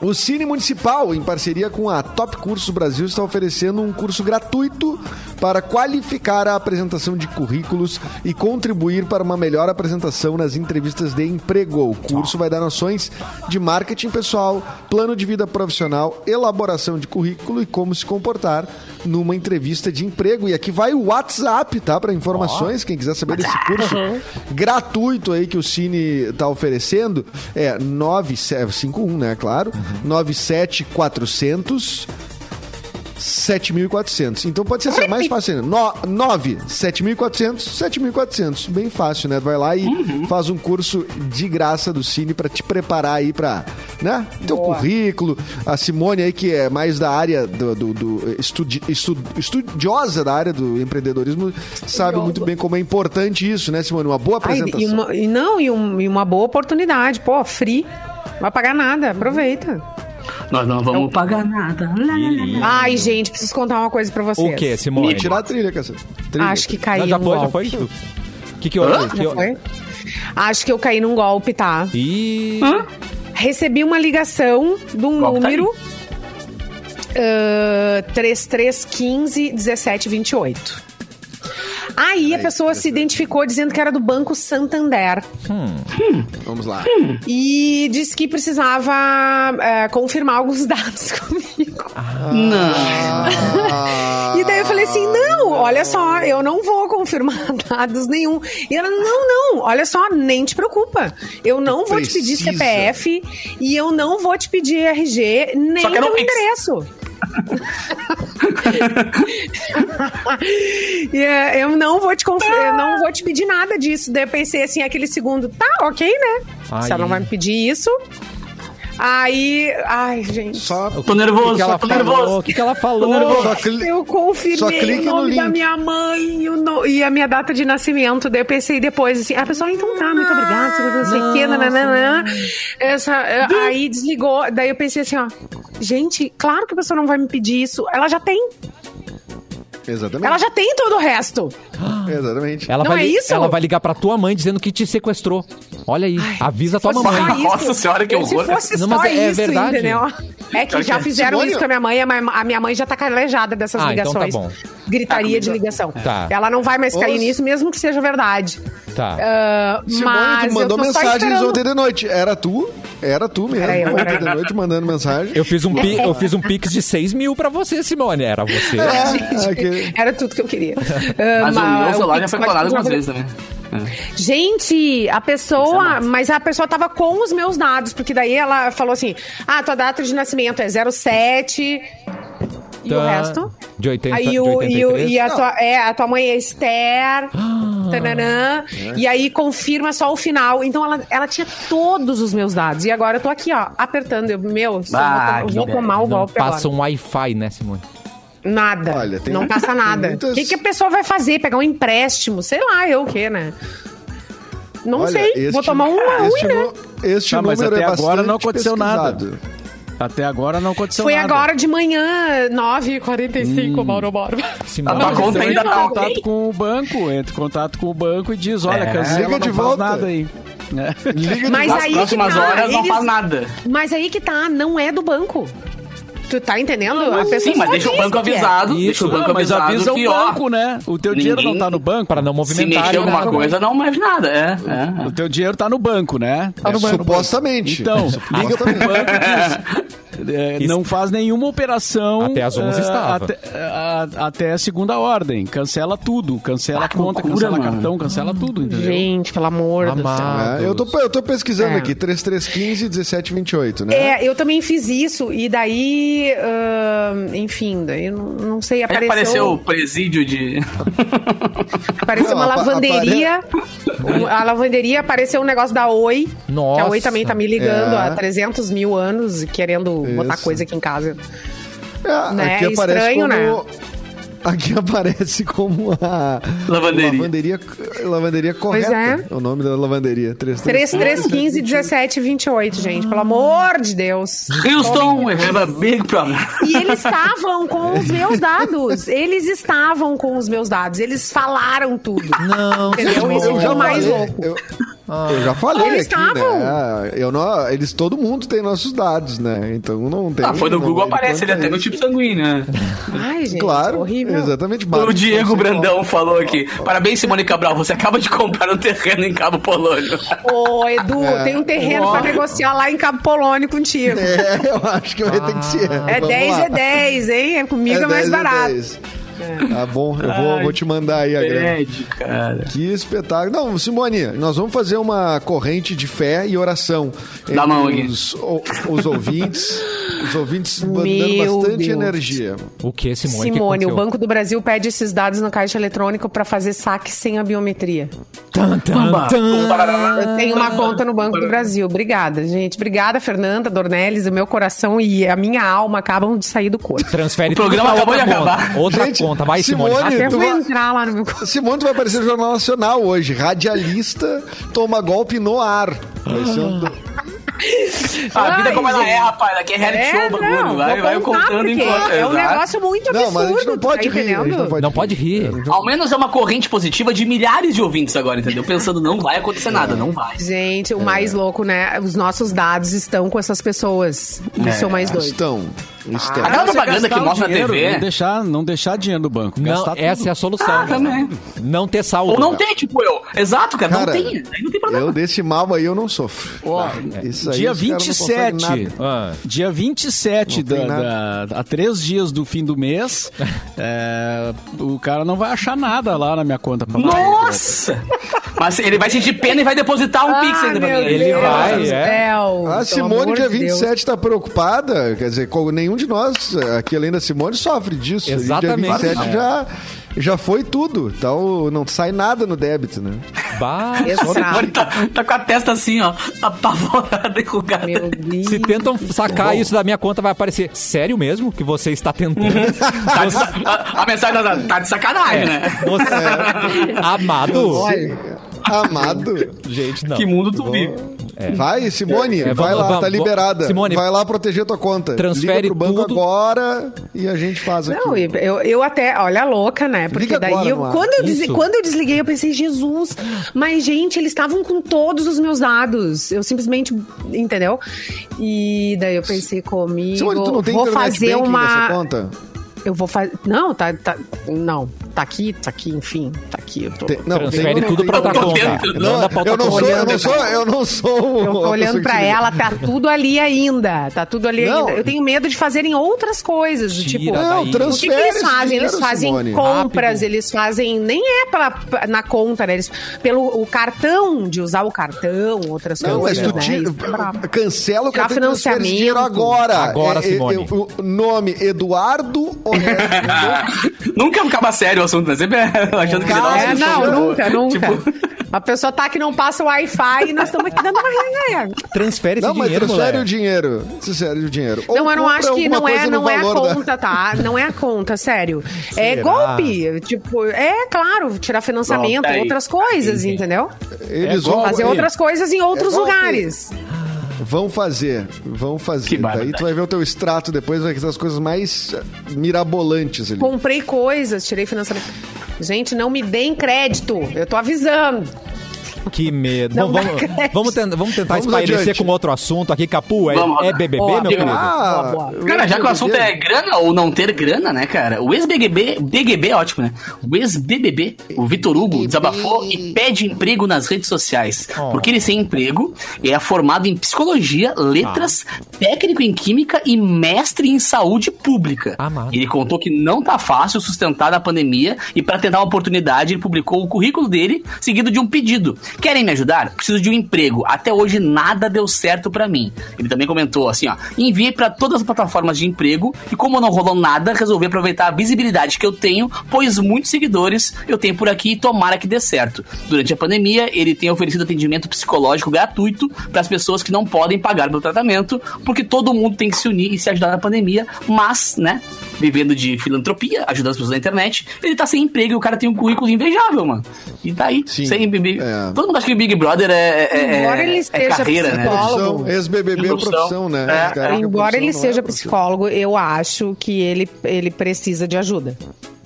o Cine Municipal, em parceria com a Top Cursos Brasil, está oferecendo um curso gratuito para qualificar a apresentação de currículos e contribuir para uma melhor apresentação nas entrevistas de emprego. O curso vai dar noções de marketing pessoal, plano de vida profissional, elaboração de currículo e como se comportar numa entrevista de emprego. E aqui vai o WhatsApp, tá? Para informações, quem quiser saber desse curso gratuito aí que o Cine está oferecendo, é 951, né, claro, 97400 7.400. Então pode ser assim, mais fácil ainda. No, 9, 7.400, 7.400. Bem fácil, né? Vai lá e faz um curso de graça do Cine pra te preparar aí pra, né? Teu currículo. A Simone aí, que é mais da área do, do, do estudi, estu- estudiosa da área do empreendedorismo, sabe muito bem como é importante isso, né, Simone? Uma boa Ai, apresentação. e, uma, e não, e, um- e uma boa oportunidade. Pô, free. Não vai pagar nada, aproveita. Nós não vamos pagar nada. Lá, lá, lá. Ai, gente, preciso contar uma coisa pra vocês. O que, Simone? Tirar a trilha, cacete. Trilha. Acho que caí Já, já num foi, já foi? Edu? O que que houve? Que Já eu- foi? Acho que eu caí num golpe, tá? Ih, Recebi uma ligação de um Golpe tá número ah, 3315 1728. Aí a pessoa se identificou dizendo que era do Banco Santander. Vamos lá. E disse que precisava é, confirmar alguns dados comigo. Não. Ah, E daí eu falei assim: não, olha só, eu não vou confirmar dados nenhum. E ela, não, não, olha só, nem te preocupa. Eu não vou te pedir precisa. CPF e eu não vou te pedir RG, nem teu Pix. endereço. E, é, eu não vou te conf... eu não vou te pedir nada disso. Daí eu pensei assim, aquele segundo, tá, ok, né? Ai. Se ela não vai me pedir isso. Aí, ai, gente. Só Tô nervoso, O que ela tô falou? nervoso. O que, que ela falou? Só cli- Eu confirmei Só clique o no nome da link. minha mãe e, o no- e a minha data de nascimento. Daí eu pensei depois assim, a pessoa, então tá, muito obrigada, não sei o que, nananã. Essa, é, aí desligou. Daí eu pensei assim, ó, gente, claro que a pessoa não vai me pedir isso. Ela já tem. Exatamente. Ela já tem todo o resto. Exatamente. Ela Não vai, é isso? ela vai ligar pra tua mãe dizendo que te sequestrou. Olha aí, avisa tua mamãe. Nossa senhora, que eu- horror. Se fosse Não, só mas é isso, verdade. entendeu? É que já é. fizeram Simone- isso com a minha mãe, a minha- mãe já tá calejada dessas Ah, então tá ligações. bom. Gritaria de ligação. Tá. Ela não vai mais cair Ô, nisso, mesmo que seja verdade. Tá. Ah, Simone, mas tu mandou mensagens ontem de noite. Era tu? Era tu mesmo. Era eu, era ontem de noite mandando mensagem. Eu fiz um, pi- eu fiz um pix de 6 mil pra você, Simone. Era você. É, Era tudo que eu queria. Ah, Mas o meu celular já foi colado algumas vezes também. É. Gente, a é pessoa, massa. mas a pessoa tava com os meus dados, porque daí ela falou assim: "Ah, tua data de nascimento é 07 e o Tá. resto?" De 80, Aí de o, e, o- 83? e a, tua, é, a tua mãe é Esther. Ah. tananã, E aí confirma só o final. Então ela, ela tinha todos os meus dados. E agora eu tô aqui, ó, apertando. Eu, meu, só Ah, vou, que vou tomar o golpe passa agora. um Wi-Fi, né, Simone? Nada. Olha, tem- não passa nada. O muitas- que, que a pessoa vai fazer? Pegar um empréstimo? Sei lá, eu o quê, né? Não Olha, sei. este- Vou tomar um a este, né? este Tá, mas número até é agora não aconteceu nada. pesquisado. Até agora não aconteceu Foi nada. agora de manhã, 9h45, Mauro Borba. Simone. Tá bom. Então conta ainda entra em tá contato ok. com o banco, entra em contato com o banco e diz, olha, É. cancela, Liga não de faz volta. nada aí. É. Liga de Mas Nas aí que próximas tá, horas não eles- faz nada. Mas aí que tá, não é do banco. Tu tá entendendo? A Sim, mas deixa o banco é. avisado. Isso, deixa o banco não, mas avisado avisa o ó, banco, né? O teu dinheiro não ninguém- tá no banco. Para não Se movimentar. mexer alguma nada. coisa, não mais nada. É, é, é. O teu dinheiro tá no banco, né? Tá no banco. Supostamente. Então, liga pro banco e diz. é, não faz nenhuma operação Até às 11 é, estava. até, a- até a segunda ordem. Cancela tudo. Cancela a que conta, loucura, cancela mano. cartão, cancela tudo, entendeu? Gente, pelo amor do céu. É, eu, tô, eu tô pesquisando É. aqui, 3315 1728, né? É, eu também fiz isso, e daí, ahn, enfim, daí eu não, não sei, Aí apareceu, apareceu o presídio de. apareceu uma Não, lavanderia, a lavanderia apareceu um negócio da Oi, que a Nossa. Oi também tá me ligando É. há 300 mil anos, querendo botar Isso. coisa aqui em casa. É, Né? Aqui aparece Estranho, como... Aqui aparece como a Lavanderia. lavanderia, lavanderia correta. é. O nome da lavanderia. 3315 17 28, gente, pelo amor de Deus. Houston, we have a big problem. E eles estavam com os meus dados. Eles estavam com os meus dados. Eles falaram tudo. Não, Entendeu? Isso Eu é já o mais falei, louco. eu, eu já falei Eles aqui, estavam. né? Eu não, eles, todo mundo tem nossos dados, né? Então não tem. Ah, foi no não Google, aparece ele até no tipo sanguíneo, né? Ai, gente, Claro, horrível. exatamente. O Diego. Brandão falou aqui. Parabéns, Simone Cabral. Você acaba de comprar um terreno em Cabo Polônio. Ô, Edu, tem um terreno pra negociar lá em Cabo Polônio contigo. É, eu acho que vai ter que ser. É Vamos 10 lá. é 10, hein? É Comigo é, mais 10 é barato. 10. Tá bom, eu vou, vou te mandar aí a grana. Grande, cara. Que espetáculo. Não, Simone, nós vamos fazer uma corrente de fé e oração. Dá mão aqui. Os, o- os ouvintes. Os ouvintes dando Meu bastante Deus. energia. O que, Simone? que Simone, o aconteceu? Banco do Brasil pede esses dados no caixa eletrônico pra fazer saque sem a biometria. Tan, Bamba. tan. Eu tenho uma conta no Banco do Brasil. Obrigada, gente. Obrigada, Fernanda Dornelles. O meu coração e a minha alma acabam de sair do corpo. Transfere O programa acabou de outra acabar. conta. Outra Gente, conta. Vai, Simone. Simone, Até tu vou vai- entrar lá no meu conta. Simone, tu vai aparecer no Jornal Nacional hoje. Radialista toma golpe no ar. Vai ser um A vida Ai, como ela é, gente. rapaz. Aqui é reality show o bagulho. não, vai, vai contando enquanto. É um negócio muito absurdo. Não, mas a gente não pode tá rir. Não pode, Não pode rir. Ao menos é uma corrente positiva de milhares de ouvintes agora, entendeu? Pensando, não vai acontecer nada, não vai. Gente, É. o mais louco, né? Os nossos dados estão com essas pessoas. Isso é o mais doido. Estão. Estão. Aquela propaganda que mostra na TV. Não deixar, não deixar dinheiro no banco. Não, gastar essa tudo. é a solução. Ah, também. Não ter saldo. Ou não tem, tipo eu. Exato, cara, Cara, não tem. Aí não tem problema. Eu desse mal aí eu não sofro. Ó, Isso aí dia os caras não conseguem 27. nada. Ah. Dia 27, Não tem da, da, a três dias do fim do mês, é, o cara não vai achar nada lá na minha conta. Pra Nossa! Mas ele vai sentir pena e vai depositar um pix ainda pra Ah, meu mim. Ele Deus vai, é. céu, A pelo Simone, amor dia de Deus. 27, tá preocupada. Quer dizer, com- nenhum de nós, aqui além da Simone, sofre disso. E Exatamente. Dia 27 já, já foi tudo. Então não sai nada no débito, né? Bah, tá, tá com a testa assim, ó, apavorada e Deus. se tentam sacar isso da minha conta, vai aparecer. Sério mesmo que você está tentando? Tá de a, a mensagem tá, tá de sacanagem, né? Você... Amado? Olha. Amado. Gente, não. Que mundo tu vive. Vai, Simone, É, vai vamos- lá, vamos- tá liberada. Simone, vai lá proteger tua conta. transfere Liga pro banco tudo. agora e a gente faz aqui. Não, eu, eu até, olha a louca, né? Porque Liga daí, agora eu, quando, eu Isso. quando eu desliguei, eu pensei, Jesus, mas gente, eles estavam com todos os meus dados. Eu simplesmente, entendeu? E daí eu pensei comigo, Simone, tu não tem vou internet fazer uma. nessa conta? Eu vou fazer. Não, tá, tá. Não, tá aqui, tá aqui, enfim, tá aqui. Eu tô. Tem- não, Transfere tem- tudo pra vendo. Não, pra tua eu não conta. sou, eu não sou, eu não sou. Eu tô olhando pra ela, tá tudo ali ainda. Tá tudo ali Não. ainda. Eu tenho medo de fazerem outras coisas. do Tira tipo. Não, O o transfere que, que eles fazem? dinheiro, Eles fazem Simone. compras, Rápido. eles fazem. Nem é pela, na conta, né? Eles, pelo o cartão, de usar o cartão, outras Não, mas coisas. tu né? tira, é cancela o cartão transfere esse financiamento. dinheiro agora. Agora, É, é, Simone. é, o nome Eduardo. Nunca acaba sério o assunto, né? Sempre achando que ele dá uma É, não, nunca, nunca. Tipo, A pessoa tá que não passa o Wi-Fi e nós estamos aqui dando uma resenha. Transfere esse Não, mas dinheiro, transfere moleque. o dinheiro. Transfere o dinheiro. Ou Não, eu não acho que não é, não é a valor da- conta, tá? Não é a conta, sério. É Será? golpe. Tipo, é claro, tirar financiamento, Pronto, aí. outras coisas, entendeu? Eles É vão. Fazer outras coisas em outros É golpe. lugares. Vão fazer, vão fazer. Que Daí barbaridade. tu vai ver o teu extrato depois, vai ter as coisas mais eh, mirabolantes ali. Comprei coisas, tirei financiamento. Gente, não me deem crédito. Eu tô avisando. Que medo. Não Bom, vamos, vamos, ten- vamos tentar Vamos espairecer adiante. com outro assunto aqui. Capu, é, é BBB, Ó, meu querido? Ah, Boa, boa. Cara, já que o assunto é grana ou não ter grana, né, cara? O ex-BBB, BBB é ótimo, né? O ex-BBB, o Vitor Hugo, desabafou e pede emprego nas redes sociais. Oh. Porque ele sem emprego é formado em psicologia, letras, técnico em química e mestre em saúde pública. Amado. Ele contou que não tá fácil sustentar na pandemia e para tentar uma oportunidade, ele publicou o currículo dele, seguido de um pedido. Querem me ajudar? Preciso de um emprego. Até hoje nada deu certo pra mim. Ele também comentou assim, ó: "Enviei pra todas as plataformas de emprego e como não rolou nada, resolvi aproveitar a visibilidade que eu tenho, pois muitos seguidores eu tenho por aqui e tomara que dê certo. Durante a pandemia, ele tem oferecido atendimento psicológico gratuito para as pessoas que não podem pagar pelo tratamento, porque todo mundo tem que se unir e se ajudar na pandemia, mas, né, vivendo de filantropia, ajudando as pessoas na internet, ele tá sem emprego e o cara tem um currículo invejável, mano. E tá aí, Sim. sem É. Todo mundo acha que o Big Brother é, é, Embora ele é, é esteja carreira, né? psicólogo, Profissão, Ex-BBB é Profissão. profissão, né? É. Os caras que a Embora ele é seja psicólogo, eu acho que ele, ele precisa de ajuda.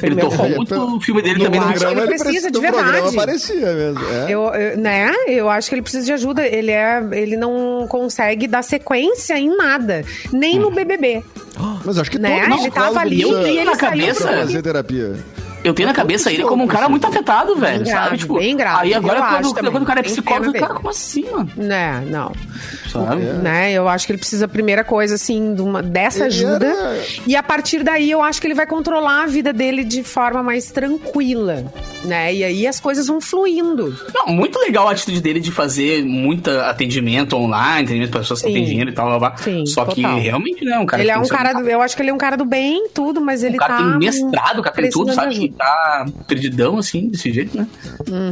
Ele tocou É, muito o filme dele no também não acho que ele programa precisa de no programa verdade. aparecia mesmo. é. Eu, eu- né? Eu acho que ele precisa de ajuda. Ele, é, ele não consegue dar sequência em nada. Nem no BBB. Mas acho que Né? todo Ele tava ali e ele na saiu cabeça, fazer terapia. Eu tenho na cabeça ele como um cara muito afetado, velho, sabe? Tipo, bem grave. Aí agora, quando, quando o cara é psicólogo, pena cara, como assim, mano? Né, não. Sabe? Né? Eu acho que ele precisa, primeira coisa, assim, de uma, dessa Ele ajuda. era- E a partir daí, eu acho que ele vai controlar a vida dele de forma mais tranquila. Né? E aí as coisas vão fluindo. Não, muito legal a atitude dele de fazer muito atendimento online, atendimento para pessoas que não têm Sim. dinheiro e tal, blá, blá. Sim, Só que total. realmente, né, um cara ele que é um cara, do- eu acho que ele é um cara do bem, tudo, mas ele O cara tá. tem mestrado, o cara tem tudo, sabe? Que tá perdidão, assim, desse jeito, né?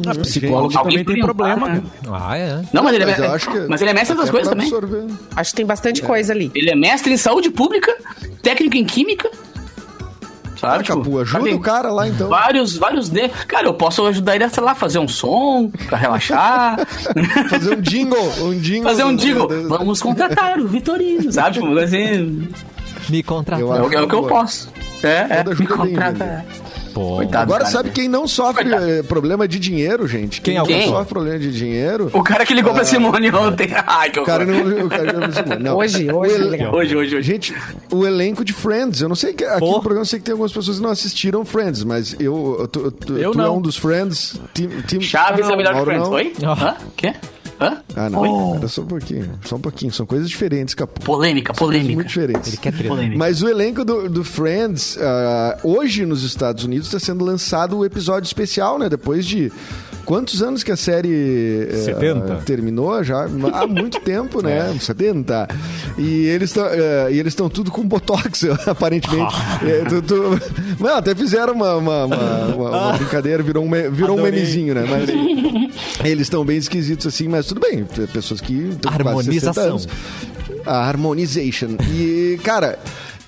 A psicóloga Alguém também tem problema. né? Ah, é. Não, mas ele, Mas é, eu acho que. mas ele é mestre das coisas também. absorver. Acho que tem bastante coisa ali. Ele é mestre em saúde pública, técnico em química. sabe? Tipo, ajuda sabe? o cara lá então. Vários, vários de... Cara, eu posso ajudar ele a, sei lá, fazer um som pra relaxar. Fazer um jingle, um jingle. fazer um jingle. Vamos contratar o Vitorino, sabe? Tipo, assim, Me contrata. Eu é, o- é o que eu posso. É, é. Me ajuda é contrata. Pô. Coitado, Agora, cara. sabe quem não sofre Coitado. eh, problema de dinheiro, gente? Quem é não Quem? sofre problema de dinheiro? O cara que ligou pra Simone ontem. Ai, que O cara horror. não. O cara não, não. Hoje, O hoje, ele-. Hoje, hoje, hoje. Gente, o elenco de Friends, eu não sei que aqui Pô. no programa eu sei que tem algumas pessoas que não assistiram Friends, mas eu, eu, tu, tu- Eu tu é não. um dos Friends. Tim, Tim, Chaves é melhor que Mauro Friends. não. Oi? Ah. Hã? Quê? Hã? Ah, não. Era só um pouquinho. Só um pouquinho. São coisas diferentes, Capu. Polêmica, polêmica. Muito diferentes. Ele quer treta. Mas o elenco do, do Friends, ah, hoje nos Estados Unidos, está sendo lançado o episódio especial, né? Depois de quantos anos que a série eh, 70. terminou já? Há muito tempo, né? 70. E eles estão e eles estão tudo com botox, aparentemente. É, tu- tu- Não, até fizeram uma, uma, uma- uma- uma brincadeira, virou um, virou um memezinho, né? Mas eles estão bem esquisitos assim, mas tudo bem. Pessoas que estão com quase 60 Harmonização. A Harmonization. E, cara,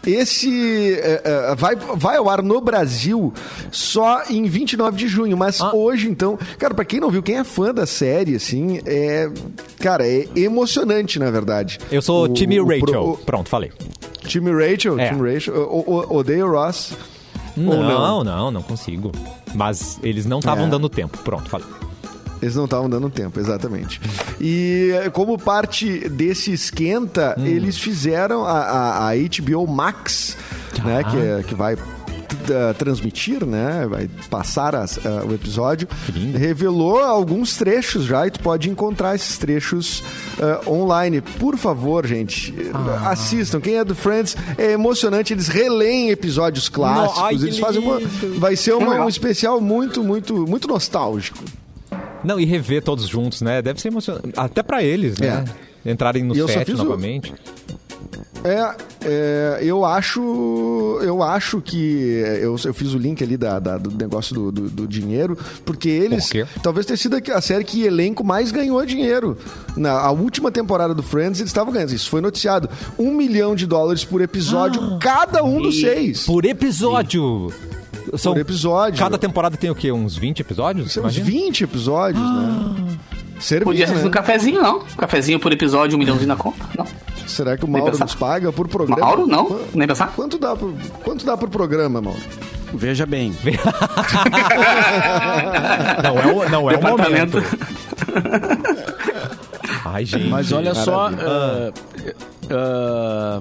esse é, é, vai, vai ao ar no Brasil só em 29 de junho, mas Ah. hoje, então, cara, pra quem não viu, quem é fã da série, assim, é. Cara, é emocionante, na verdade. Eu sou O- time o Rachel. o- Pronto, falei. time Rachel, É. time Rachel. O, odeio Ross. Ou Não, não, não consigo. Mas eles não estavam É. dando tempo. Pronto, falei. Eles não estavam dando tempo, exatamente. E como parte desse esquenta, Hum. eles fizeram a, a- a HBO Max, né, Ah. que, é- que vai eh, transmitir, né, vai passar as- eh, o episódio, revelou alguns trechos já e tu pode encontrar esses trechos eh, online. Por favor, gente, Ah. assistam. Quem é do Friends é emocionante, eles releem episódios clássicos, ai, que eles fazem uma, vai ser uma- um especial muito, muito, muito nostálgico. Não, e rever todos juntos, né? Deve ser emocionante. Até pra eles, né? Entrarem no E set fiz o- novamente. É, é, eu acho. Eu acho que. Eu, eu fiz o link ali da, da- do negócio do, do- do dinheiro, porque eles. Por quê? Talvez tenha sido a série que elenco mais ganhou dinheiro. Na a última temporada do Friends, eles estavam ganhando. Isso foi noticiado. Um milhão de dólares por episódio, Ah. cada um dos seis. Por episódio! São, Por episódio. Cada temporada tem o quê? Uns 20 episódios? São uns Imagina? 20 episódios, né? Servia, Podia ser né? no cafezinho, não. Cafezinho por episódio, um milhãozinho na conta. Não. Será que o Mauro nos paga por programa? Mauro, não. Qu- Nem pensar. Quanto dá por, quanto dá por programa, Mauro? Veja bem. Não é o, não é o momento. Ai, gente. Mas olha só. Maravilha. ah, ah,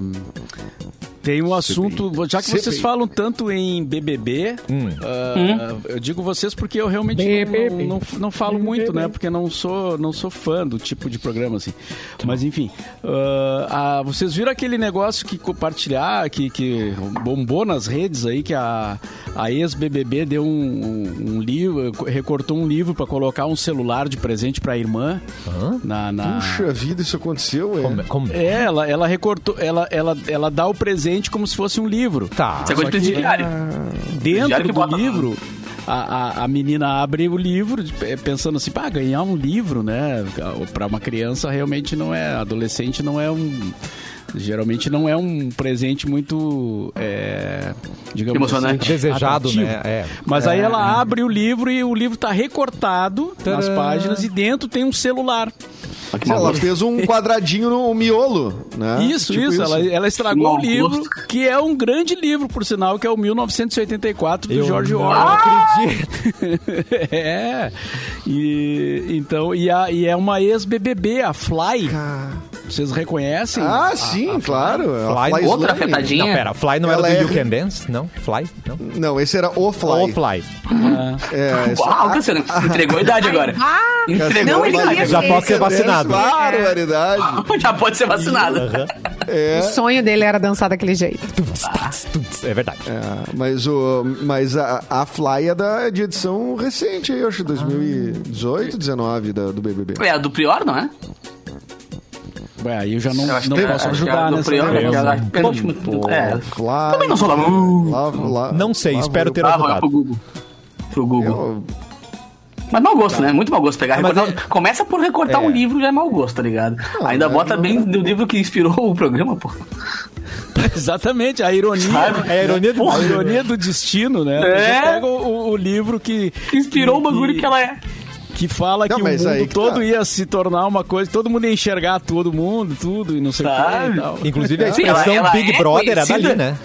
tem um assunto. Já que vocês falam tanto em BBB, Hum. ah, eu digo vocês porque eu realmente não, não, não, não falo muito, né? Porque não sou, não sou fã do tipo de programa assim. Mas enfim, ah, vocês viram aquele negócio que compartilhar, que, que bombou nas redes aí, que a, a ex-BBB deu um, um, um livro, recortou um livro pra colocar um celular de presente pra irmã. Na, na... Puxa vida, isso aconteceu, é? Como, como- É, ela, ela recortou, ela, ela, ela dá o presente como se fosse um livro. Tá. Isso é coisa de presidiário. Dentro Presidiário do bota- livro, a, a, a menina abre o livro eh, pensando assim, pá, ganhar um livro, né? Pra uma criança realmente não é, adolescente não é um... Geralmente não é um presente muito, é, digamos Emocionante. assim, Desejado, atrativo. né? É. Mas aí ela abre o livro e o livro tá recortado nas Tadã. páginas e dentro tem um celular. Que Ela maluco. fez um quadradinho no miolo, né? Isso, Tipo isso. Ela, ela estragou o livro, gosto. que é um grande livro, por sinal, que é o 1984 do Eu George não Orwell. acredito. é. E, então, e, a- e é uma ex-BBB, a Fly. Vocês reconhecem? Ah, sim, claro. A Fly- Fly Outra Slane. afetadinha. Não, pera. Fly não Ela era do é You Can Dance? Não? Fly? Não? Não, esse era o Fly. Ou Fly. É, esse- Uau, Cassiano, entregou a idade agora. Ah, Entregou não, a ele idade. Já ser. posso ser vacinado. Barbaridade. Já pode ser vacinado. É, O sonho dele era dançar daquele jeito. É verdade. é, mas o, mas a, a Fly é da de edição recente, eu acho, 2018, 19 da, do BBB. É a do Prior, não é? Aí eu já não, Eu não que é- posso que é a ajudar do nessa que É. Fly. Também não sou. Lá- lá- Não sei, lá espero ter Ah, vai ajudado. pro Google. Pro Google. Eu, Mas mau gosto, né? Muito mau gosto pegar. Mas recortar- é- Começa por recortar É. um livro, já é mau gosto, tá ligado? Ainda mas bota não- bem do livro que inspirou o programa, pô. Exatamente, a ironia. Sabe? É a ironia do A ironia do destino, né? É. Você pega o, o- o livro que. Inspirou o bagulho que ela é. Que fala Não, que o mundo que todo tá. ia se tornar uma coisa, todo mundo ia enxergar todo mundo, tudo, e não sei o que e tal. Inclusive a ela- expressão ela Big é Brother é dali, né?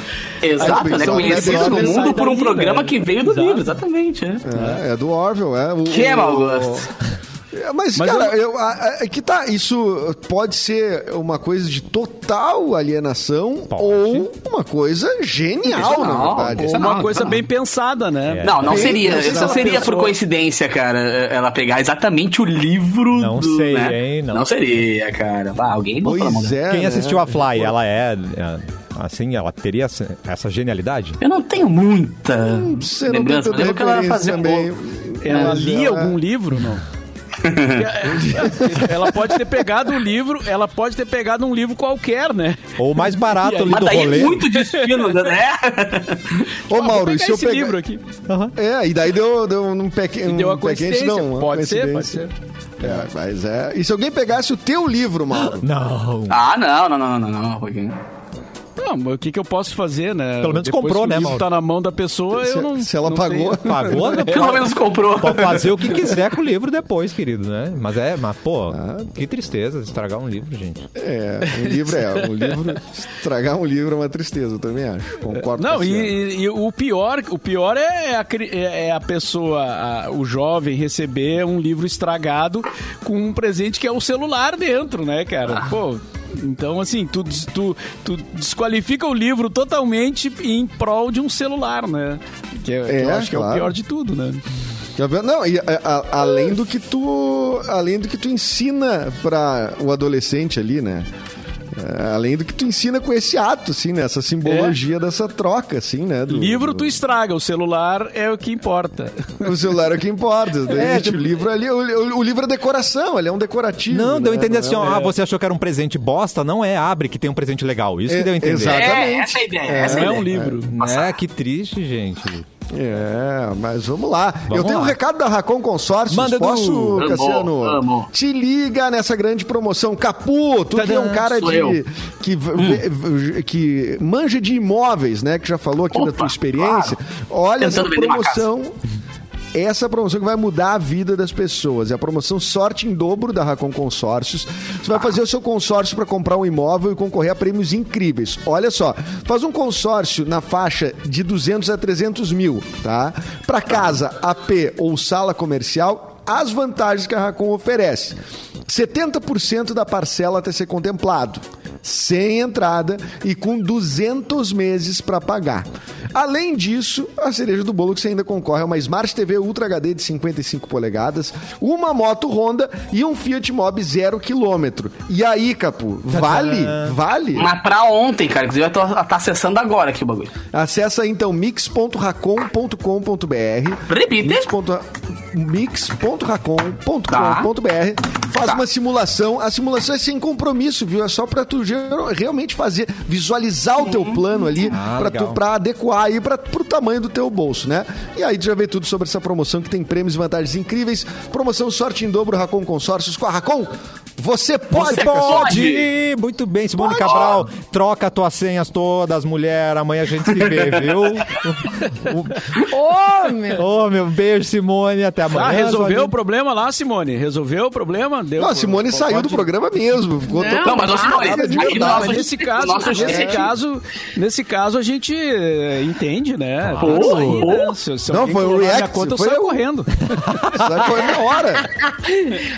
Exato, ela é conhecida no mundo por um daí, programa né? que veio do Exato. livro, exatamente. É. É, é do Orwell, é. O, Que é, o- mau gosto. É, Mas, Mas cara, eu, a- a- é que tá, isso pode ser uma coisa de total alienação Pode. ou uma coisa genial, na Sensacional, verdade. pô. Ou uma Não, coisa não. bem pensada, né? É. Não, não Bem, seria. não Não seria por coincidência, cara, ela pegar exatamente o livro Não do. sei, né? hein, não. seria, cara. Ah, alguém botou na mão Pois dela. é. Quem né? assistiu a Fly, ela é, é, assim, ela teria essa, genialidade? Eu não tenho muita Você não tem lembrança. tanta Eu lembro que ela fazia também. Ela Mas lia ela- algum livro, não? É, ela pode ter pegado um livro, ela pode ter pegado um livro qualquer, né? Ou o mais barato aí? ali Mas do daí rolê. é muito destino, né? Ô, Mauro, e pegar se eu esse pegar... livro aqui. Aham. É, e daí deu, deu um pequeno. Um pequeno, coincidência. não, uma pode ser, pode ser. É, mas é. E se alguém pegasse o teu livro, Mauro? Não. Ah, não, não, não, não, não, não. Joaquim. Não, mas o que, que eu posso fazer, né? Pelo menos Depois comprou, né, Mauro? tá na mão da pessoa, Se- eu não. se ela não pagou. tenho- Pagou, né? Pelo menos comprou. Pode fazer o que quiser com o livro depois, querido, né? Mas é, mas pô, Ah. que tristeza estragar um livro, gente. É, um livro é. Um livro. Estragar um livro é uma tristeza, eu também acho. Concordo Não, com e, você. e- e o pior, o pior é a, cri- é é a pessoa, a- o jovem receber um livro estragado com um presente que é o celular dentro, né, cara? Pô, então assim, tu, tu, tu desqualifica o livro totalmente em prol de um celular, né? Que, é- que É, eu acho que é o claro. pior de tudo, né? Não, e a- a- além do que tu. Além do que tu ensina para o adolescente ali, né? É, além do que tu ensina com esse ato, assim, né? Essa simbologia dessa troca, assim, né? do- Livro do- tu estraga, o celular é o que importa. O celular é o que importa. Daí, É, gente, tipo- o livro ali, o, o- livro é decoração, ele é um decorativo. Não, deu a né? entender Não assim, é um- ó, ah, você achou que era um presente bosta? Não é, abre que tem um presente legal. Isso que É, deu a entender. É, Exatamente. essa é a ideia. É. essa Não a é um ideia. livro. É, que triste, gente. É, mas vamos lá. Vamos Eu tenho um lá. recado da Racon Consórcios. Manda. Posso, Amo, Cassiano? amo. Te liga nessa grande promoção. Capu, tu que é um cara de, eu. que, que manja de imóveis, né? Que já falou aqui da Opa, tua experiência. Olha essa Tentando uma promoção. Essa promoção que vai mudar a vida das pessoas. É a promoção Sorte em Dobro da Racon Consórcios. Você vai fazer o seu consórcio para comprar um imóvel e concorrer a prêmios incríveis. Olha só, faz um consórcio na faixa de 200 a 300 mil, tá? Para casa, AP ou sala comercial, as vantagens que a Racon oferece. 70% da parcela até ser contemplado, sem entrada e com 200 meses para pagar. Além disso, a cereja do bolo que você ainda concorre é uma Smart TV Ultra HD de 55 polegadas, uma moto Honda e um Fiat Mobi zero quilômetro. E aí, Capu, vale? Vale? Mas pra ontem, cara. Inclusive, eu tô, tá acessando agora aqui o bagulho. Acesse aí, então mix.racon.com.br Repite. mix.ra- mix.racon.com.br faz Tá. uma simulação. A simulação é sem compromisso, viu? É só pra tu realmente fazer, visualizar o teu plano ali Ah, pra, tu, pra adequar aí pra, pro tamanho do teu bolso, né? E aí tu já vê tudo sobre essa promoção que tem prêmios e vantagens incríveis. Promoção Sorte em Dobro Racon Consórcios com a Racon. Você pode, Você. Pode! Muito bem, Simone Cabral. Troca tuas senhas todas, mulher. Amanhã a gente se vê, viu? Ô, meu. Ô, meu beijo, Simone. Até amanhã. Ah, resolveu o problema lá, Simone? Resolveu o problema? Deu, Não, a Simone pode- saiu do programa mesmo. Ficou Não, Não, mas, ô, Simone, no Não, mas nesse caso, nosso nesse chat- caso, nesse caso a gente eh, entende, né? Pô, que sair, pô. né? Se, se Não, foi o clonar minha react, conta, eu foi saio o- correndo. Sai correndo na hora.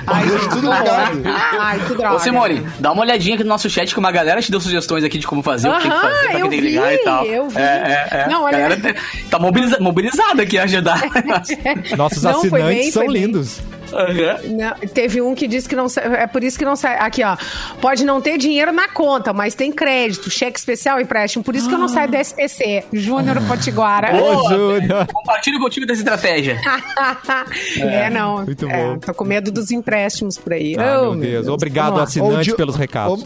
Ai, Deixa tudo ligado. Ai, que droga. Ô, Simone, dá uma olhadinha aqui no nosso chat que uma galera te deu sugestões aqui de como fazer, o que tem que fazer, pra eu quem tem que ligar vi, e tal. eu vi. É, é, é. Não, a olha- galera tá- tá mobiliza- mobilizada aqui a ajudar. Nossos Não, assinantes bem, são lindos. Aham. Não, teve um que disse que não é por isso que não sai. Aqui, ó. Pode não ter dinheiro na conta, mas tem crédito, cheque especial e empréstimo. Por isso que eu não saio do SPC. Júnior Potiguara. Ô, Júnior. Compartilho contigo dessa estratégia. é, não. muito é, bom. Tô com medo dos empréstimos por aí. Ah, Oh, meu Deus. Obrigado, lá. assinantes, Ô, Di- pelos recados.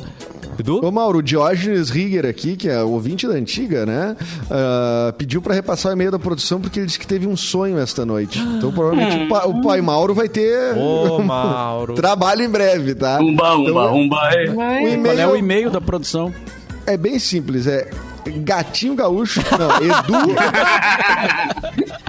Edu? Ô Mauro, o Diógenes Rigger aqui, que é o ouvinte da antiga, né? ah, pediu pra repassar o e-mail da produção porque ele disse que teve um sonho esta noite. Então provavelmente o, pa- o pai Mauro vai ter Ô, Mauro. trabalho em breve, tá? Umba, umba, Então, umba. é. o Ai, e-mail Qual é o e-mail da produção? é bem simples, é Gatinho Gaúcho, não, Edu...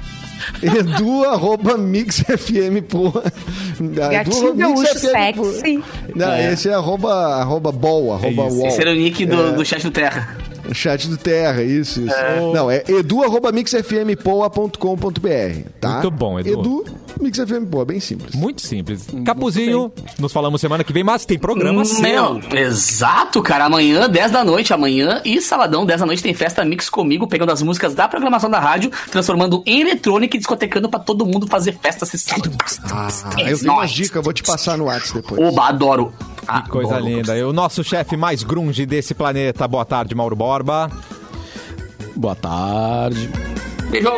Edu arroba mixfm, porra. Gatinho Gaúcho sexy. Não, esse é arroba, arroba ball, arroba isso. wall. Esse era o nick do, do chat do Terra. Chat do Terra, isso, isso. Não, é edu.mixfmpoa.com.br, tá? Muito bom, Edu. Edu, mixfmpoa, bem simples. Muito simples. Capuzinho, nos falamos semana que vem, mas tem programa seu. Meu, exato, cara. Amanhã, 10 da noite, amanhã e sabadão, 10 da noite, tem festa mix comigo, pegando as músicas da programação da rádio, transformando em eletrônica e discotecando pra todo mundo fazer festa acessível. Ah, eu tenho umas dicas, vou te passar no WhatsApp depois. Oba, adoro. Ah, Que coisa adoro. linda. E o nosso chefe mais grunge desse planeta. Boa tarde, Mauro Borba. Boa tarde. Beijo.